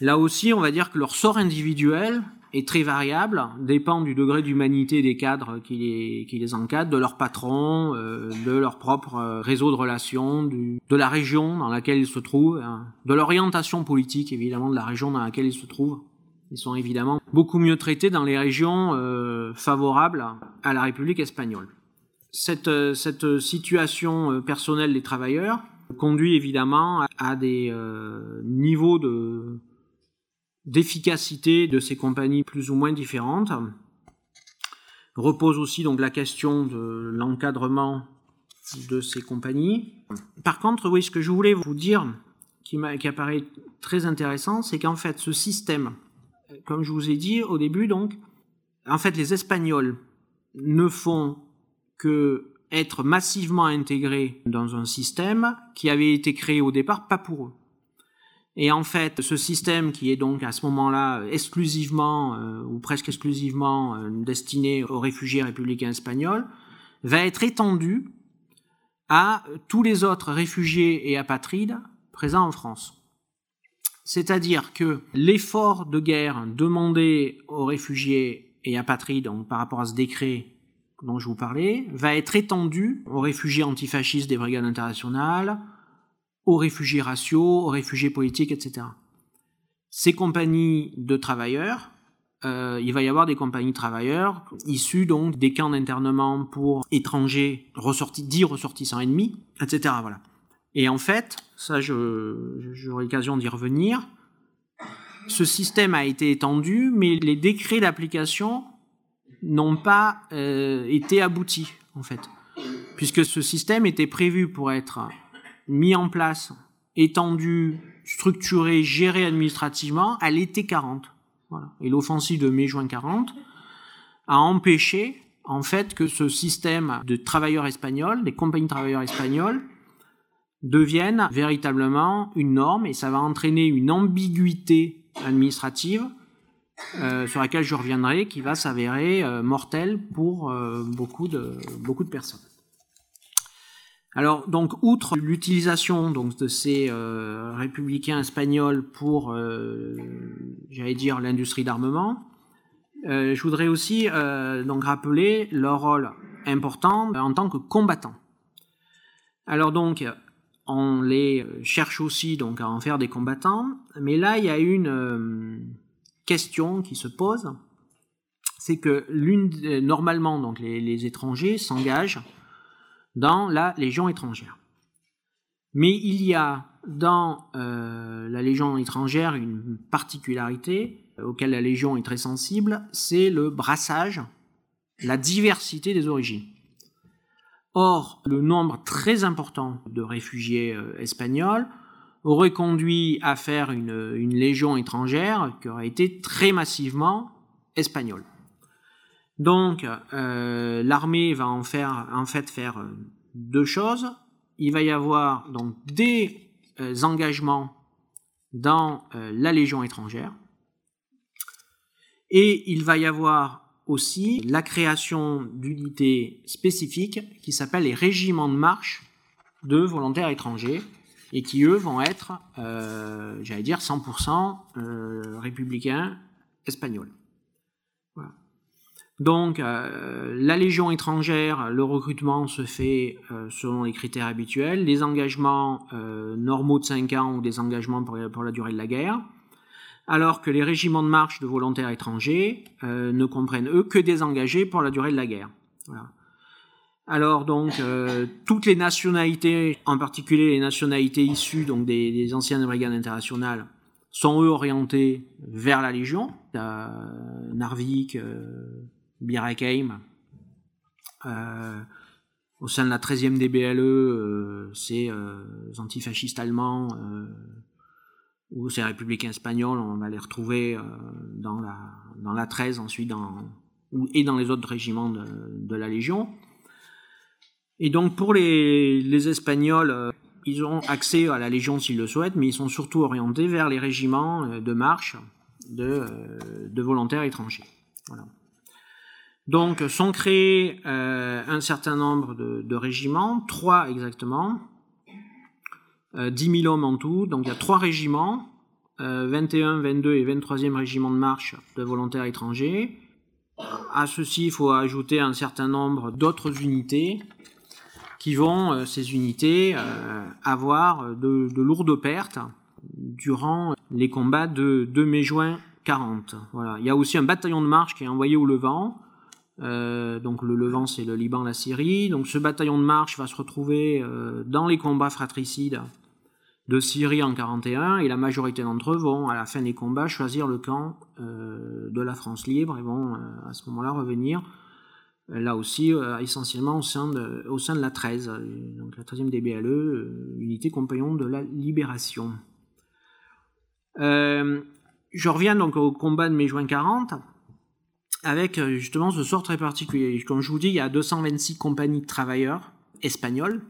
Là aussi, on va dire que leur sort individuel est très variable, dépend du degré d'humanité des cadres qui les, encadrent, de leur patron, euh, de leur propre euh, réseau de relations, de la région dans laquelle ils se trouvent, hein, de l'orientation politique évidemment de la région dans laquelle ils se trouvent. Ils sont évidemment beaucoup mieux traités dans les régions euh, favorables à la République espagnole. Cette situation personnelle des travailleurs conduit évidemment à des niveaux de, d'efficacité de ces compagnies plus ou moins différentes. Repose aussi donc la question de l'encadrement de ces compagnies. Par contre, oui, ce que je voulais vous dire, qui, qui apparaît très intéressant, c'est qu'en fait, ce système, comme je vous ai dit au début, donc, en fait, les Espagnols ne font que être massivement intégrés dans un système qui avait été créé au départ pas pour eux. Et en fait, ce système qui est donc à ce moment-là exclusivement euh, ou presque exclusivement euh, destiné aux réfugiés républicains espagnols va être étendu à tous les autres réfugiés et apatrides présents en France. C'est-à-dire que l'effort de guerre demandé aux réfugiés et apatrides donc par rapport à ce décret dont je vous parlais va être étendu aux réfugiés antifascistes des brigades internationales, aux réfugiés raciaux, aux réfugiés politiques, etc. Ces compagnies de travailleurs, euh, il va y avoir des compagnies de travailleurs issues donc des camps d'internement pour étrangers ressortis, dits ressortissants ennemis, etc. Voilà. Et en fait, ça, j'aurai l'occasion d'y revenir. Ce système a été étendu, mais les décrets d'application n'ont pas euh, été aboutis, en fait, puisque ce système était prévu pour être mis en place, étendu, structuré, géré administrativement à l'été 40. Voilà. Et l'offensive de mai-juin 40 a empêché en fait que ce système de travailleurs espagnols, des compagnies de travailleurs espagnols, devienne véritablement une norme et ça va entraîner une ambiguïté administrative euh, sur laquelle je reviendrai qui va s'avérer euh, mortelle pour euh, beaucoup de personnes. Alors donc outre l'utilisation donc de ces euh, républicains espagnols pour, euh, j'allais dire l'industrie d'armement, euh, je voudrais aussi donc rappeler leur rôle important en tant que combattants. Alors donc on les cherche aussi donc à en faire des combattants, mais là il y a une question qui se pose, c'est que l'une normalement donc les, les étrangers s'engagent dans la Légion étrangère. Mais il y a dans euh, la Légion étrangère une particularité auquel la Légion est très sensible, c'est le brassage, la diversité des origines. Or, le nombre très important de réfugiés espagnols aurait conduit à faire une légion étrangère qui aurait été très massivement espagnole. Donc, euh, l'armée va en faire, en fait, faire euh, deux choses. Il va y avoir donc des euh, engagements dans la Légion étrangère, et il va y avoir aussi la création d'unités spécifiques qui s'appellent les régiments de marche de volontaires étrangers, et qui eux vont être, j'allais dire, 100% républicains espagnols. Donc, euh, la Légion étrangère, le recrutement se fait euh, selon les critères habituels, des engagements euh, normaux de 5 ans ou des engagements pour, la durée de la guerre, alors que les régiments de marche de volontaires étrangers ne comprennent, eux, que des engagés pour la durée de la guerre. Alors donc, toutes les nationalités, en particulier les nationalités issues donc, des, anciennes brigades internationales, sont eux orientés vers la Légion. Narvik, Birakeim. Euh, au sein de la 13e DBLE, euh, c'est euh, antifascistes allemands ou ces républicains espagnols, on va les retrouver dans, la, dans la 13 ensuite et dans les autres régiments de, la Légion. Et donc pour les, Espagnols, ils ont accès à la Légion s'ils le souhaitent, mais ils sont surtout orientés vers les régiments de marche de, de volontaires étrangers. Donc sont créés euh, un certain nombre de, régiments, trois exactement, euh, 10 000 hommes en tout, donc il y a trois régiments, 21, euh, 22 et 23e régiment de marche de volontaires étrangers. À ceci, il faut ajouter un certain nombre d'autres unités qui vont, euh, ces unités, avoir de, lourdes pertes durant les combats de, de mai-juin 40. Voilà. Il y a aussi un bataillon de marche qui est envoyé au Levant, euh, donc le Levant, c'est le Liban, la Syrie. Donc ce bataillon de marche va se retrouver euh, dans les combats fratricides de Syrie en 41 et la majorité d'entre eux vont à la fin des combats choisir le camp euh, de la France libre et vont à ce moment-là revenir là aussi essentiellement au sein, de, la 13, donc la 13e DBLE, unité compagnon de la libération. je reviens donc au combat de mai-juin 40 avec euh, justement ce sort très particulier. Comme je vous dis, il y a 226 compagnies de travailleurs espagnols,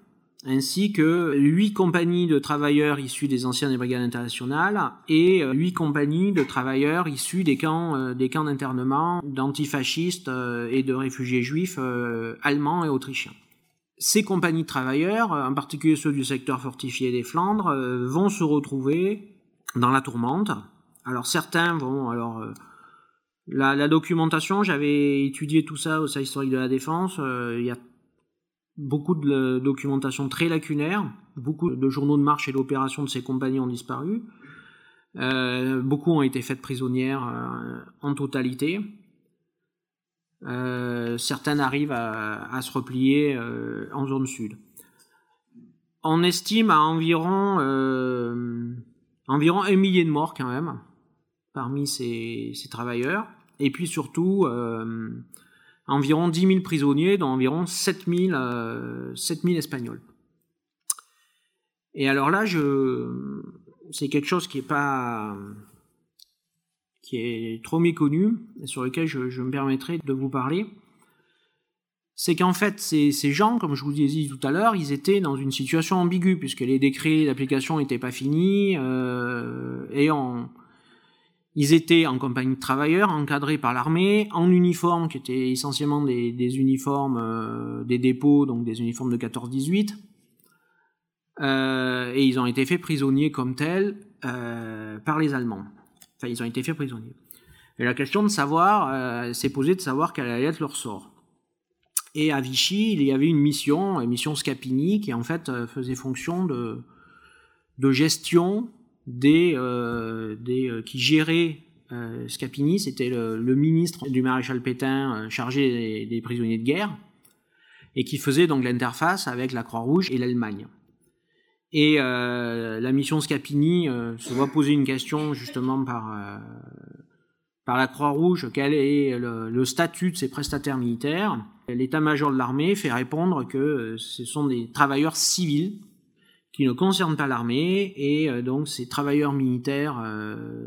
ainsi que 8 compagnies de travailleurs issus des anciennes brigades internationales et 8 euh, compagnies de travailleurs issus des camps, euh, des camps d'internement d'antifascistes et de réfugiés juifs allemands et autrichiens. Ces compagnies de travailleurs, en particulier ceux du secteur fortifié des Flandres, vont se retrouver dans la tourmente. Alors certains vont alors la, documentation, j'avais étudié tout ça au sein historique de la défense. Euh, il y a beaucoup de documentation très lacunaire. Beaucoup de journaux de marche et d'opération de ces compagnies ont disparu. Euh, beaucoup ont été faites prisonnières euh, en totalité. certaines arrivent à, se replier en zone sud. On estime à environ, environ un millier de morts quand même parmi ces, travailleurs, et puis surtout euh, environ 10 000 prisonniers, dont environ 7 000, euh, Espagnols. Et alors là, je, c'est quelque chose qui est pas, qui est trop méconnu, et sur lequel je, me permettrai de vous parler. C'est qu'en fait, ces, gens, comme je vous disais tout à l'heure, ils étaient dans une situation ambiguë, puisque les décrets d'application n'étaient pas finis, euh, et ils étaient en compagnie de travailleurs, encadrés par l'armée, en uniforme, qui étaient essentiellement des, uniformes euh, des dépôts, donc des uniformes de 14-18. Euh, et ils ont été faits prisonniers comme tels euh, par les Allemands. Enfin, ils ont été faits prisonniers. Et la question de savoir, s'est posée de savoir quel allait être leur sort. Et à Vichy, il y avait une mission, une mission Scapini, qui en fait faisait fonction de, de gestion euh, euh, qui gérait euh, Scapini, c'était le, ministre du maréchal Pétain chargé des, prisonniers de guerre, et qui faisait donc l'interface avec la Croix-Rouge et l'Allemagne. Et la mission Scapini se voit poser une question justement par, par la Croix-Rouge quel est le, statut de ces prestataires militaires? L'état-major de l'armée fait répondre que ce sont des travailleurs civils qui ne concernent pas l'armée et donc ces travailleurs militaires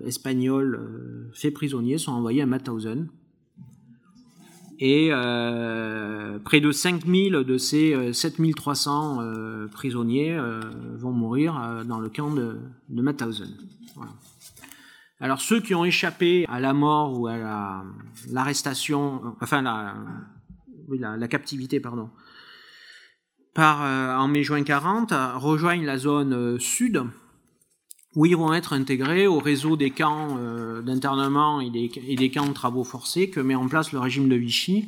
espagnols faits prisonniers sont envoyés à Mauthausen et euh, près de 5000 de ces 7300 euh, euh, prisonniers vont mourir dans le camp de, de. Alors ceux qui ont échappé à la mort ou à l'arrestation, enfin la, la, captivité, pardon, par, en mai-juin 40, rejoignent la zone sud où ils vont être intégrés au réseau des camps euh, d'internement et des, camps de travaux forcés que met en place le régime de Vichy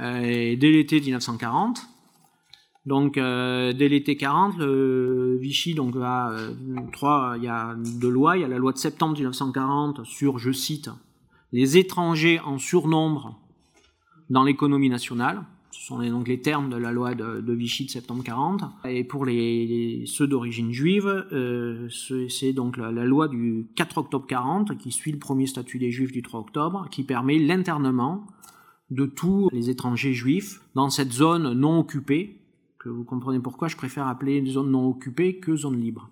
euh, dès l'été 1940. Donc euh, dès l'été 40, le Vichy donc il y a deux lois, il y a la loi de septembre 1940 sur, je cite, les étrangers en surnombre dans l'économie nationale. Ce sont donc les termes de la loi de, Vichy de septembre 40. Et pour les, ceux d'origine juive, euh, c'est donc la, loi du 4 octobre 40 qui suit le premier statut des juifs du 3 octobre, qui permet l'internement de tous les étrangers juifs dans cette zone non occupée, que vous comprenez pourquoi je préfère appeler zone non occupée que zone libre.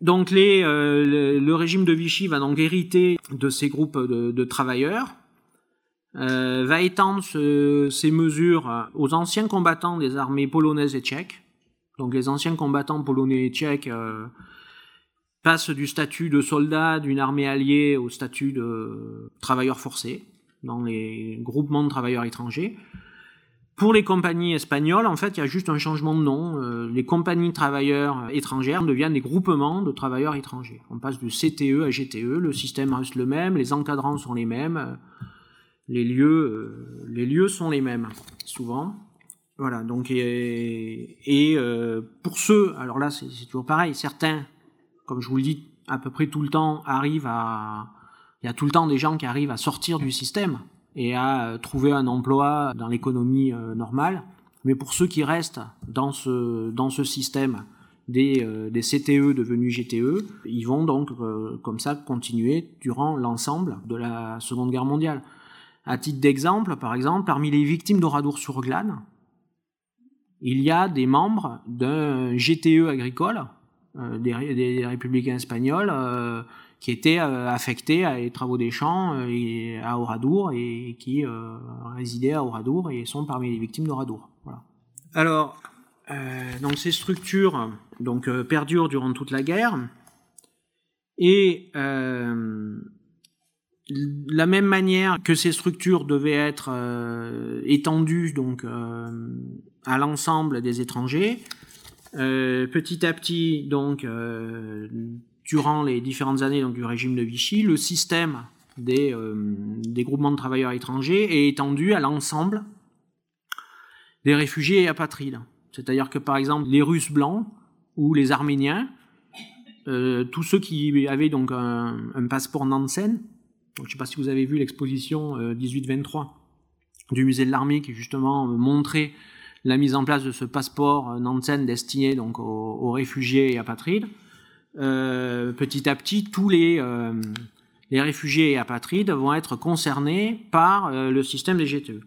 Donc euh, le, régime de Vichy va donc hériter de ces groupes de travailleurs euh, va étendre ces mesures aux anciens combattants des armées polonaises et tchèques. Donc les anciens combattants polonais et tchèques euh, passent du statut de soldat d'une armée alliée au statut de travailleurs forcés dans les groupements de travailleurs étrangers. Pour les compagnies espagnoles, en fait, il y a juste un changement de nom. Euh, les compagnies de travailleurs étrangères deviennent des groupements de travailleurs étrangers. On passe de CTE à GTE, le système reste le même, les encadrants sont les mêmes les lieux, euh, les lieux sont les mêmes, souvent. Voilà, donc, et, euh, pour ceux, alors là, c'est toujours pareil, certains, comme je vous le dis à peu près tout le temps, arrivent à. Il y a tout le temps des gens qui arrivent à sortir du système et à euh, trouver un emploi dans l'économie normale. Mais pour ceux qui restent dans ce, dans ce système des, des CTE devenus GTE, ils vont donc comme ça continuer durant l'ensemble de la Seconde Guerre mondiale. À titre d'exemple, par exemple, parmi les victimes d'Oradour-sur-Glane, il y a des membres d'un GTE agricole, euh, des, républicains espagnols, euh, qui étaient euh, affectés à les travaux des champs à Oradour et qui résidaient à Oradour et sont parmi les victimes d'Oradour. Voilà. Alors, donc ces structures donc, perdurent durant toute la guerre et la même manière que ces structures devaient être euh, étendues donc euh, à l'ensemble des étrangers, euh, petit à petit donc durant les différentes années donc, du régime de Vichy, le système des, des groupements de travailleurs étrangers est étendu à l'ensemble des réfugiés et apatrides. C'est-à-dire que par exemple les Russes blancs ou les Arméniens, tous ceux qui avaient donc un, un passeport Nansen, je ne sais pas si vous avez vu l'exposition 1823 euh, du musée de l'armée qui justement euh, montrait la mise en place de ce passeport euh, Nansen destiné donc aux, réfugiés et apatrides. petit à petit, tous les, les réfugiés et apatrides vont être concernés par le système des GTE.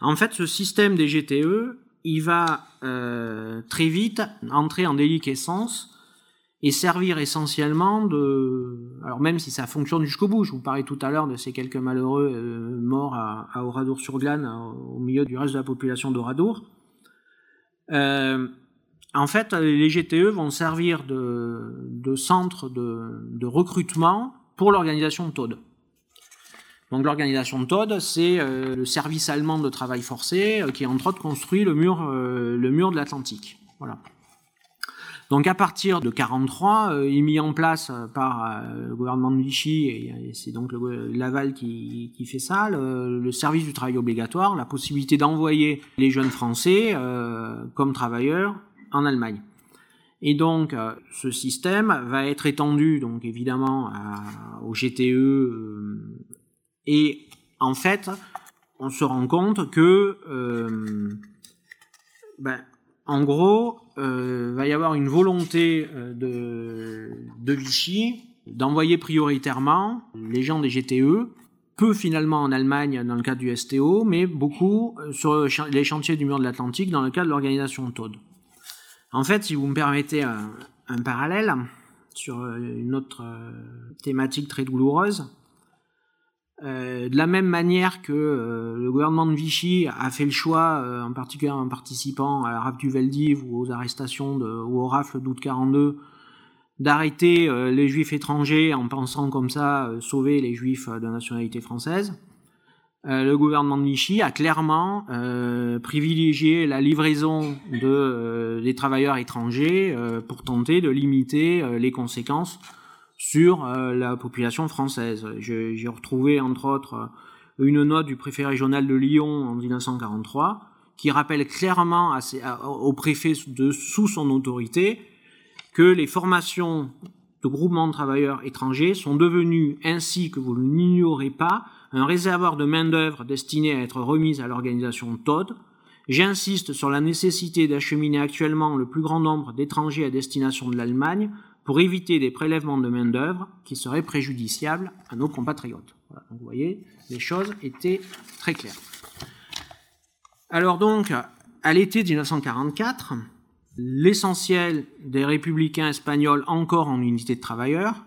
En fait, ce système des GTE, il va très vite entrer en déliquescence et servir essentiellement de... Alors même si ça fonctionne jusqu'au bout, je vous parlais tout à l'heure de ces quelques malheureux euh, morts à, à Oradour-sur-Glane, au milieu du reste de la population d'Oradour. Euh, en fait, les GTE vont servir de, de centre de, de, recrutement pour l'organisation TOD. Donc l'organisation TOD, c'est euh, le service allemand de travail forcé qui, entre autres, construit le mur, le mur de l'Atlantique. Voilà. Donc à partir de 43, euh, il est mis en place euh, par euh, le gouvernement de Vichy, et, c'est donc Laval qui, fait ça, le, service du travail obligatoire, la possibilité d'envoyer les jeunes Français comme travailleurs en Allemagne. Et donc ce système va être étendu donc évidemment au GTE et en fait on se rend compte que ben, en gros, euh, va y avoir une volonté euh, de, Vichy d'envoyer prioritairement les gens des GTE peu finalement en Allemagne dans le cadre du STO, mais beaucoup sur les chantiers du mur de l'Atlantique dans le cadre de l'organisation TOD. En fait, si vous me permettez un parallèle sur une autre thématique très douloureuse, euh, de la même manière que euh, le gouvernement de Vichy a fait le choix, euh, en particulier en participant à la rafle du Veldiv ou aux arrestations de, ou aux rafles d'août 42, d'arrêter les juifs étrangers en pensant comme ça sauver les juifs de nationalité française, le gouvernement de Vichy a clairement privilégié la livraison de, des travailleurs étrangers pour tenter de limiter les conséquences sur euh, la population française. J'ai retrouvé entre autres euh, une note du préfet régional de Lyon en 1943 qui rappelle clairement au préfet sous son autorité que les formations de groupements de travailleurs étrangers sont devenues, ainsi que vous ne l'ignorez pas, un réservoir de main-d'œuvre destiné à être remise à l'organisation TOD. J'insiste sur la nécessité d'acheminer actuellement le plus grand nombre d'étrangers à destination de l'Allemagne pour éviter des prélèvements de main-d'œuvre qui seraient préjudiciables à nos compatriotes. vous voyez, les choses étaient très claires. Alors donc, à l'été 1944, l'essentiel des républicains espagnols encore en unité de travailleurs,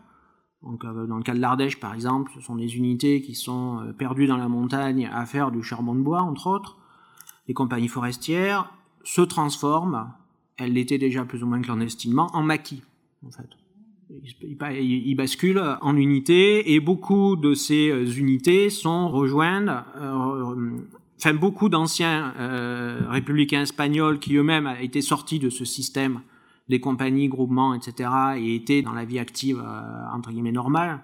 donc, euh, dans le cas de l'Ardèche par exemple, ce sont des unités qui sont euh, perdues dans la montagne à faire du charbon de bois, entre autres, les compagnies forestières se transforment, elles l'étaient déjà plus ou moins clandestinement, en maquis en fait. Il bascule en unités et beaucoup de ces euh, unités sont rejointes, euh, enfin beaucoup d'anciens euh, républicains espagnols qui eux-mêmes étaient sortis de ce système des compagnies, groupements, etc. et étaient dans la vie active entre guillemets normale,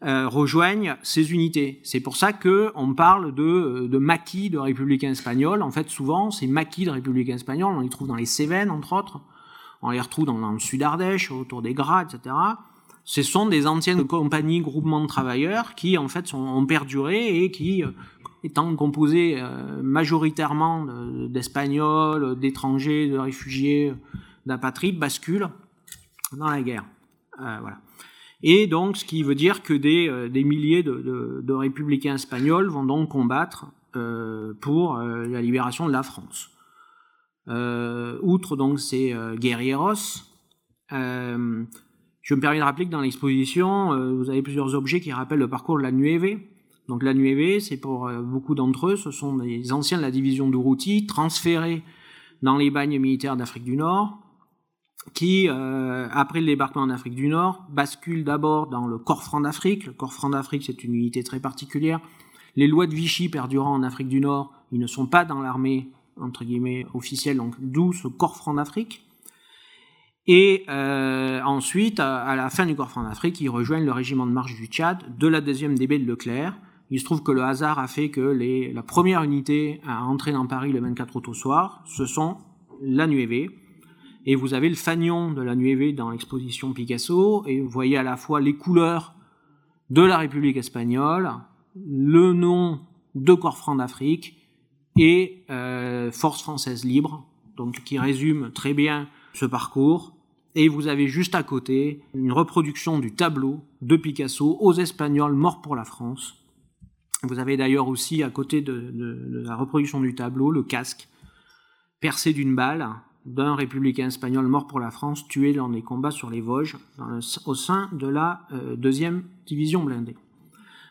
rejoignent ces unités. C'est pour ça que on parle de, de maquis de républicains espagnols. En fait, souvent, ces maquis de républicains espagnols, on les trouve dans les Cévennes, entre autres on les retrouve dans, le sud Ardèche, autour des Gras, etc. Ce sont des anciennes compagnies, groupements de travailleurs qui en fait ont perduré et qui, euh, étant composés euh, majoritairement d'Espagnols, d'étrangers, de réfugiés, d'apatrides, basculent dans la guerre. Euh, voilà. Et donc, ce qui veut dire que des, des milliers de, républicains espagnols vont donc combattre pour la libération de la France. Euh, outre donc ces euh, guerrieros, euh, je me permets de rappeler que dans l'exposition, vous avez plusieurs objets qui rappellent le parcours de la Nueve. Donc la Nueve, c'est pour beaucoup d'entre eux, ce sont des anciens de la division d'Uruti, transférés dans les bagnes militaires d'Afrique du Nord, qui, après le débarquement en Afrique du Nord, basculent d'abord dans le corps franc d'Afrique. Le corps franc d'Afrique, c'est une unité très particulière. Les lois de Vichy perdurant en Afrique du Nord, ils ne sont pas dans l'armée entre guillemets officiel, donc d'où ce corps franc d'Afrique. Et euh, ensuite, à, la fin du corps franc d'Afrique, ils rejoignent le régiment de marche du Tchad de la deuxième DB de Leclerc. Il se trouve que le hasard a fait que les, la première unité à entrer dans Paris le 24 août au soir, ce sont la Nueve. Et vous avez le fanion de la Nueve dans l'exposition Picasso, et vous voyez à la fois les couleurs de la République espagnole, le nom de corps franc d'Afrique, et euh, Force française libre, donc qui résume très bien ce parcours. Et vous avez juste à côté une reproduction du tableau de Picasso aux Espagnols morts pour la France. Vous avez d'ailleurs aussi à côté de, la reproduction du tableau le casque percé d'une balle d'un républicain espagnol mort pour la France tué dans des combats sur les Vosges au sein de la euh, deuxième division blindée.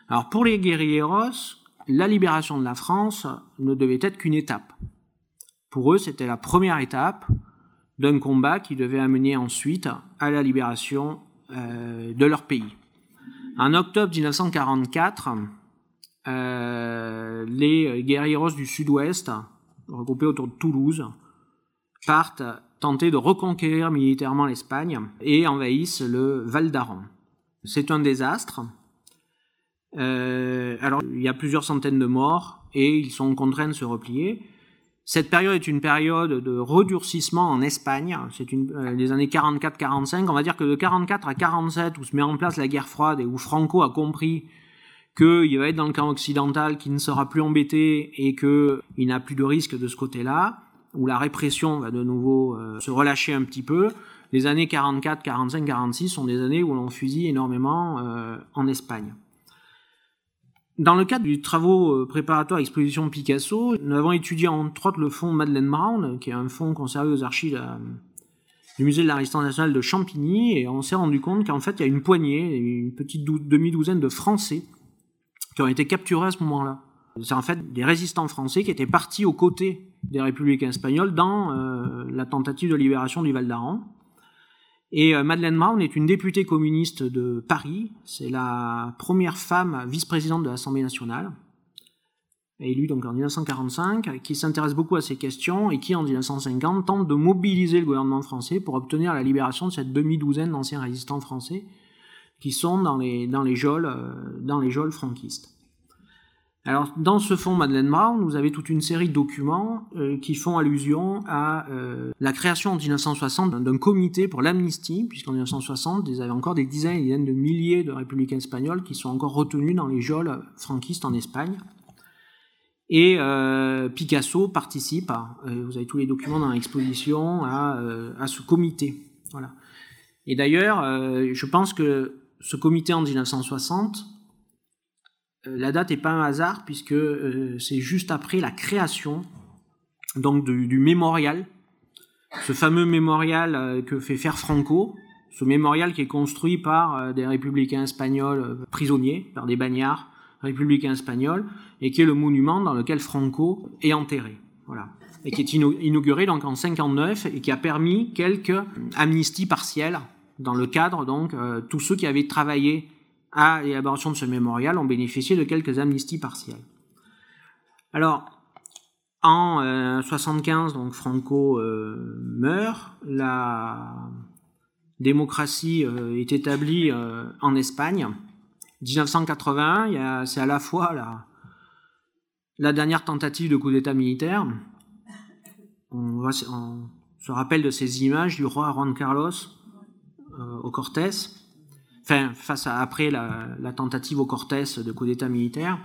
Alors pour les guerrilleros, la libération de la France ne devait être qu'une étape. Pour eux, c'était la première étape d'un combat qui devait amener ensuite à la libération euh, de leur pays. En octobre 1944, euh, les guerrieros du sud-ouest, regroupés autour de Toulouse, partent tenter de reconquérir militairement l'Espagne et envahissent le Val d'Aran. C'est un désastre euh, alors, il y a plusieurs centaines de morts et ils sont contraints de se replier. Cette période est une période de redurcissement en Espagne. C'est euh, les années 44-45. On va dire que de 44 à 47, où se met en place la guerre froide et où Franco a compris qu'il va être dans le camp occidental, qu'il ne sera plus embêté et qu'il n'a plus de risque de ce côté-là, où la répression va de nouveau euh, se relâcher un petit peu. Les années 44, 45, 46 sont des années où l'on fusille énormément en Espagne. Dans le cadre du travaux préparatoires à l'exposition Picasso, nous avons étudié entre autres le fonds Madeleine Brown, qui est un fonds conservé aux archives du musée de la Résistance nationale de Champigny, et on s'est rendu compte qu'en fait, il y a une poignée, une petite demi-douzaine de Français qui ont été capturés à ce moment-là. C'est en fait des résistants français qui étaient partis aux côtés des républicains espagnols dans euh, la tentative de libération du Val d'Aran. Et euh, Madeleine Brown est une députée communiste de Paris. C'est la première femme vice-présidente de l'Assemblée nationale élue donc en 1945, qui s'intéresse beaucoup à ces questions et qui, en 1950, tente de mobiliser le gouvernement français pour obtenir la libération de cette demi-douzaine d'anciens résistants français qui sont dans les, dans les, geôles, euh, dans les geôles franquistes. Alors, dans ce fonds Madeleine Brown, vous avez toute une série de documents euh, qui font allusion à euh, la création en 1960 d'un comité pour l'amnistie, puisqu'en 1960, il y encore des dizaines et des dizaines de milliers de républicains espagnols qui sont encore retenus dans les geôles franquistes en Espagne. Et euh, Picasso participe, à, euh, vous avez tous les documents dans l'exposition, à, euh, à, ce comité. Voilà. Et d'ailleurs, je pense que ce comité en 1960, la date n'est pas un hasard, puisque c'est juste après la création donc du, mémorial, ce fameux mémorial que fait faire Franco, ce mémorial qui est construit par des républicains espagnols prisonniers, par des bagnards, républicain espagnol, et qui est le monument dans lequel Franco est enterré. Voilà. Et qui est inauguré donc en 59 et qui a permis quelques amnisties partielles dans le cadre, donc, euh, tous ceux qui avaient travaillé à l'élaboration de ce mémorial ont bénéficié de quelques amnisties partielles. Alors, en 1975, euh, donc euh, meurt, la démocratie est établie en Espagne, 1981, c'est à la fois la, la, dernière tentative de coup d'État militaire. On, se rappelle de ces images du roi Juan Carlos euh, au Cortés, face à après la, la tentative au Cortés de coup d'État militaire.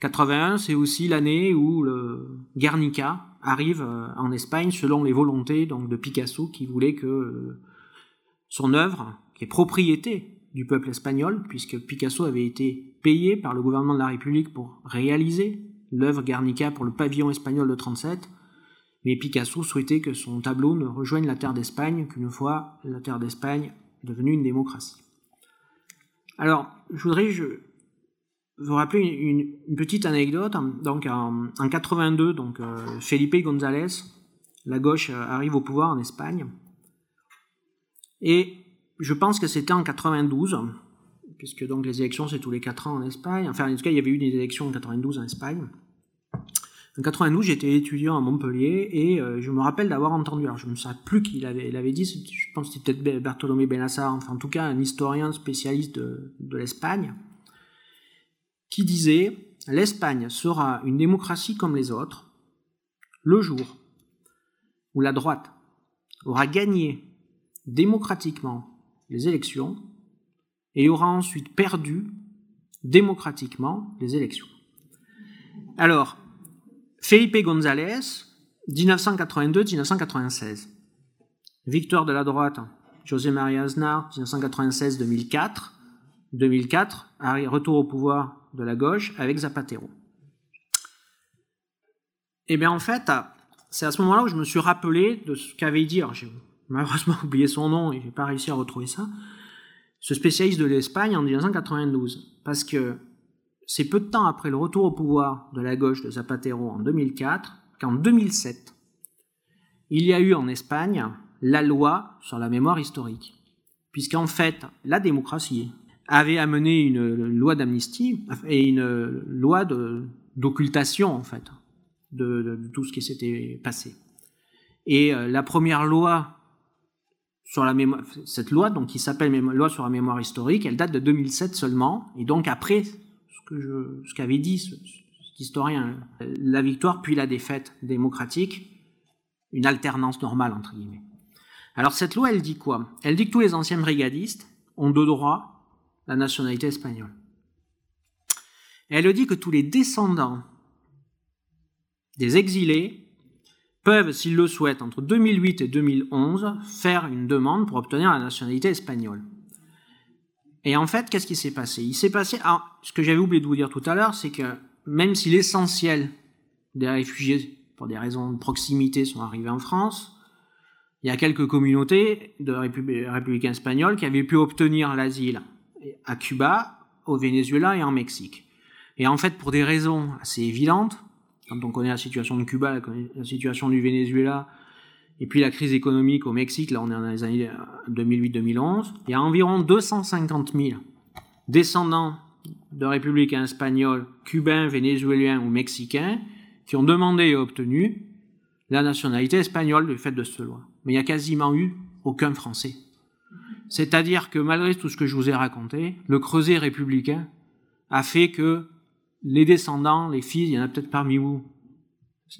81, c'est aussi l'année où le Guernica arrive euh, en Espagne selon les volontés donc, de Picasso qui voulait que euh, son œuvre, qui est propriété du peuple espagnol, puisque Picasso avait été payé par le gouvernement de la République pour réaliser l'œuvre Guernica pour le pavillon espagnol de 37, mais Picasso souhaitait que son tableau ne rejoigne la terre d'Espagne qu'une fois la terre d'Espagne devenue une démocratie. Alors, je voudrais vous rappeler une, petite anecdote. Donc, en, 82, donc, euh, Felipe González, la gauche, euh, arrive au pouvoir en Espagne. Et je pense que c'était en 92, puisque donc les élections c'est tous les 4 ans en Espagne. Enfin, en tout cas, il y avait eu des élections en 92 en Espagne. En 92, j'étais étudiant à Montpellier et euh, je me rappelle d'avoir entendu, alors je ne sais plus qui l'avait avait dit, je pense que c'était peut-être Bartolomé Benassar, enfin en tout cas un historien spécialiste de, de l'Espagne, qui disait l'Espagne sera une démocratie comme les autres le jour où la droite aura gagné démocratiquement les élections et aura ensuite perdu démocratiquement les élections. Alors, Felipe González, 1982-1996. Victoire de la droite, José María Aznar, 1996-2004. 2004, retour au pouvoir de la gauche avec Zapatero. Et eh bien en fait, c'est à ce moment-là où je me suis rappelé de ce qu'avait dit, malheureusement <laughs> oublié son nom et j'ai pas réussi à retrouver ça, ce spécialiste de l'Espagne en 1992. Parce que c'est peu de temps après le retour au pouvoir de la gauche de Zapatero en 2004 qu'en 2007, il y a eu en Espagne la loi sur la mémoire historique. Puisqu'en fait, la démocratie avait amené une loi d'amnistie et une loi d'occultation, en fait, de, tout ce qui s'était passé. Et euh, la première loi sur la mémoire, cette loi, qui s'appelle loi sur la mémoire historique, elle date de 2007 seulement, et donc après je, ce qu'avait dit ce, cet historien, la victoire puis la défaite démocratique, une alternance normale entre guillemets. Alors cette loi, elle dit quoi? Elle dit que tous les anciens brigadistes ont de droit la nationalité espagnole. Elle dit que tous les descendants des exilés peuvent, s'ils le souhaitent, entre 2008 et 2011, faire une demande pour obtenir la nationalité espagnole. Et en fait, qu'est-ce qui s'est passé? Il s'est passé, ce que j'avais oublié de vous dire tout à l'heure, c'est que même si l'essentiel des réfugiés, pour des raisons de proximité, sont arrivés en France, il y a quelques communautés de républicains espagnols qui avaient pu obtenir l'asile à Cuba, au Venezuela et en Mexique. Et en fait, pour des raisons assez évidentes, quand on connaît la situation de Cuba, la situation du Venezuela, et puis la crise économique au Mexique, là on est dans les années 2008-2011, il y a environ 250 000 descendants de républicains espagnols, cubains, vénézuéliens ou mexicains qui ont demandé et obtenu la nationalité espagnole du fait de ce loi. Mais il n'y a quasiment eu aucun Français. C'est-à-dire que malgré tout ce que je vous ai raconté, le creuset républicain a fait que les descendants, les fils, il y en a peut-être parmi vous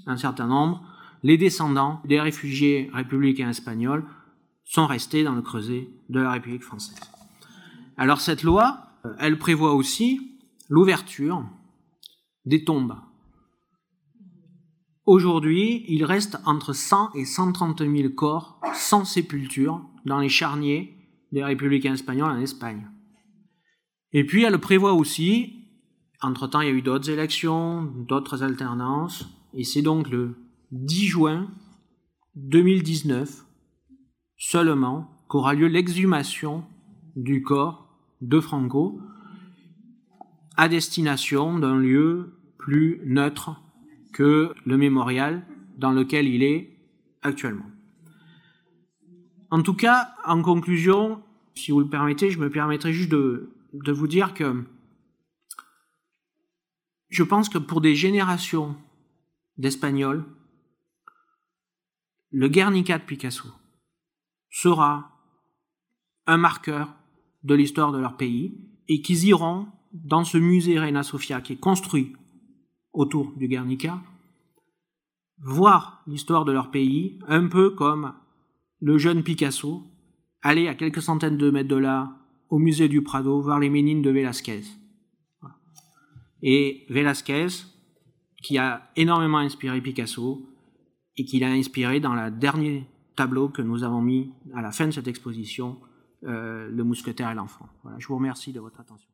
un certain nombre, les descendants des réfugiés républicains espagnols sont restés dans le creuset de la République française. Alors cette loi, euh, elle prévoit aussi l'ouverture des tombes. Aujourd'hui, il reste entre 100 et 130 000 corps sans sépulture dans les charniers des républicains espagnols en Espagne. Et puis elle prévoit aussi, entre-temps il y a eu d'autres élections, d'autres alternances, et c'est donc le 10 juin 2019 seulement qu'aura lieu l'exhumation du corps de Franco à destination d'un lieu plus neutre que le mémorial dans lequel il est actuellement. En tout cas, en conclusion, si vous le permettez, je me permettrai juste de, de vous dire que je pense que pour des générations d'Espagnols, le Guernica de Picasso sera un marqueur de l'histoire de leur pays et qu'ils iront dans ce musée Reina Sofia qui est construit autour du Guernica voir l'histoire de leur pays un peu comme le jeune Picasso aller à quelques centaines de mètres de là au musée du Prado voir les Ménines de Velázquez. Et Velázquez, qui a énormément inspiré Picasso, et qu'il a inspiré dans le dernier tableau que nous avons mis à la fin de cette exposition, euh, Le mousquetaire et l'enfant. Voilà, je vous remercie de votre attention.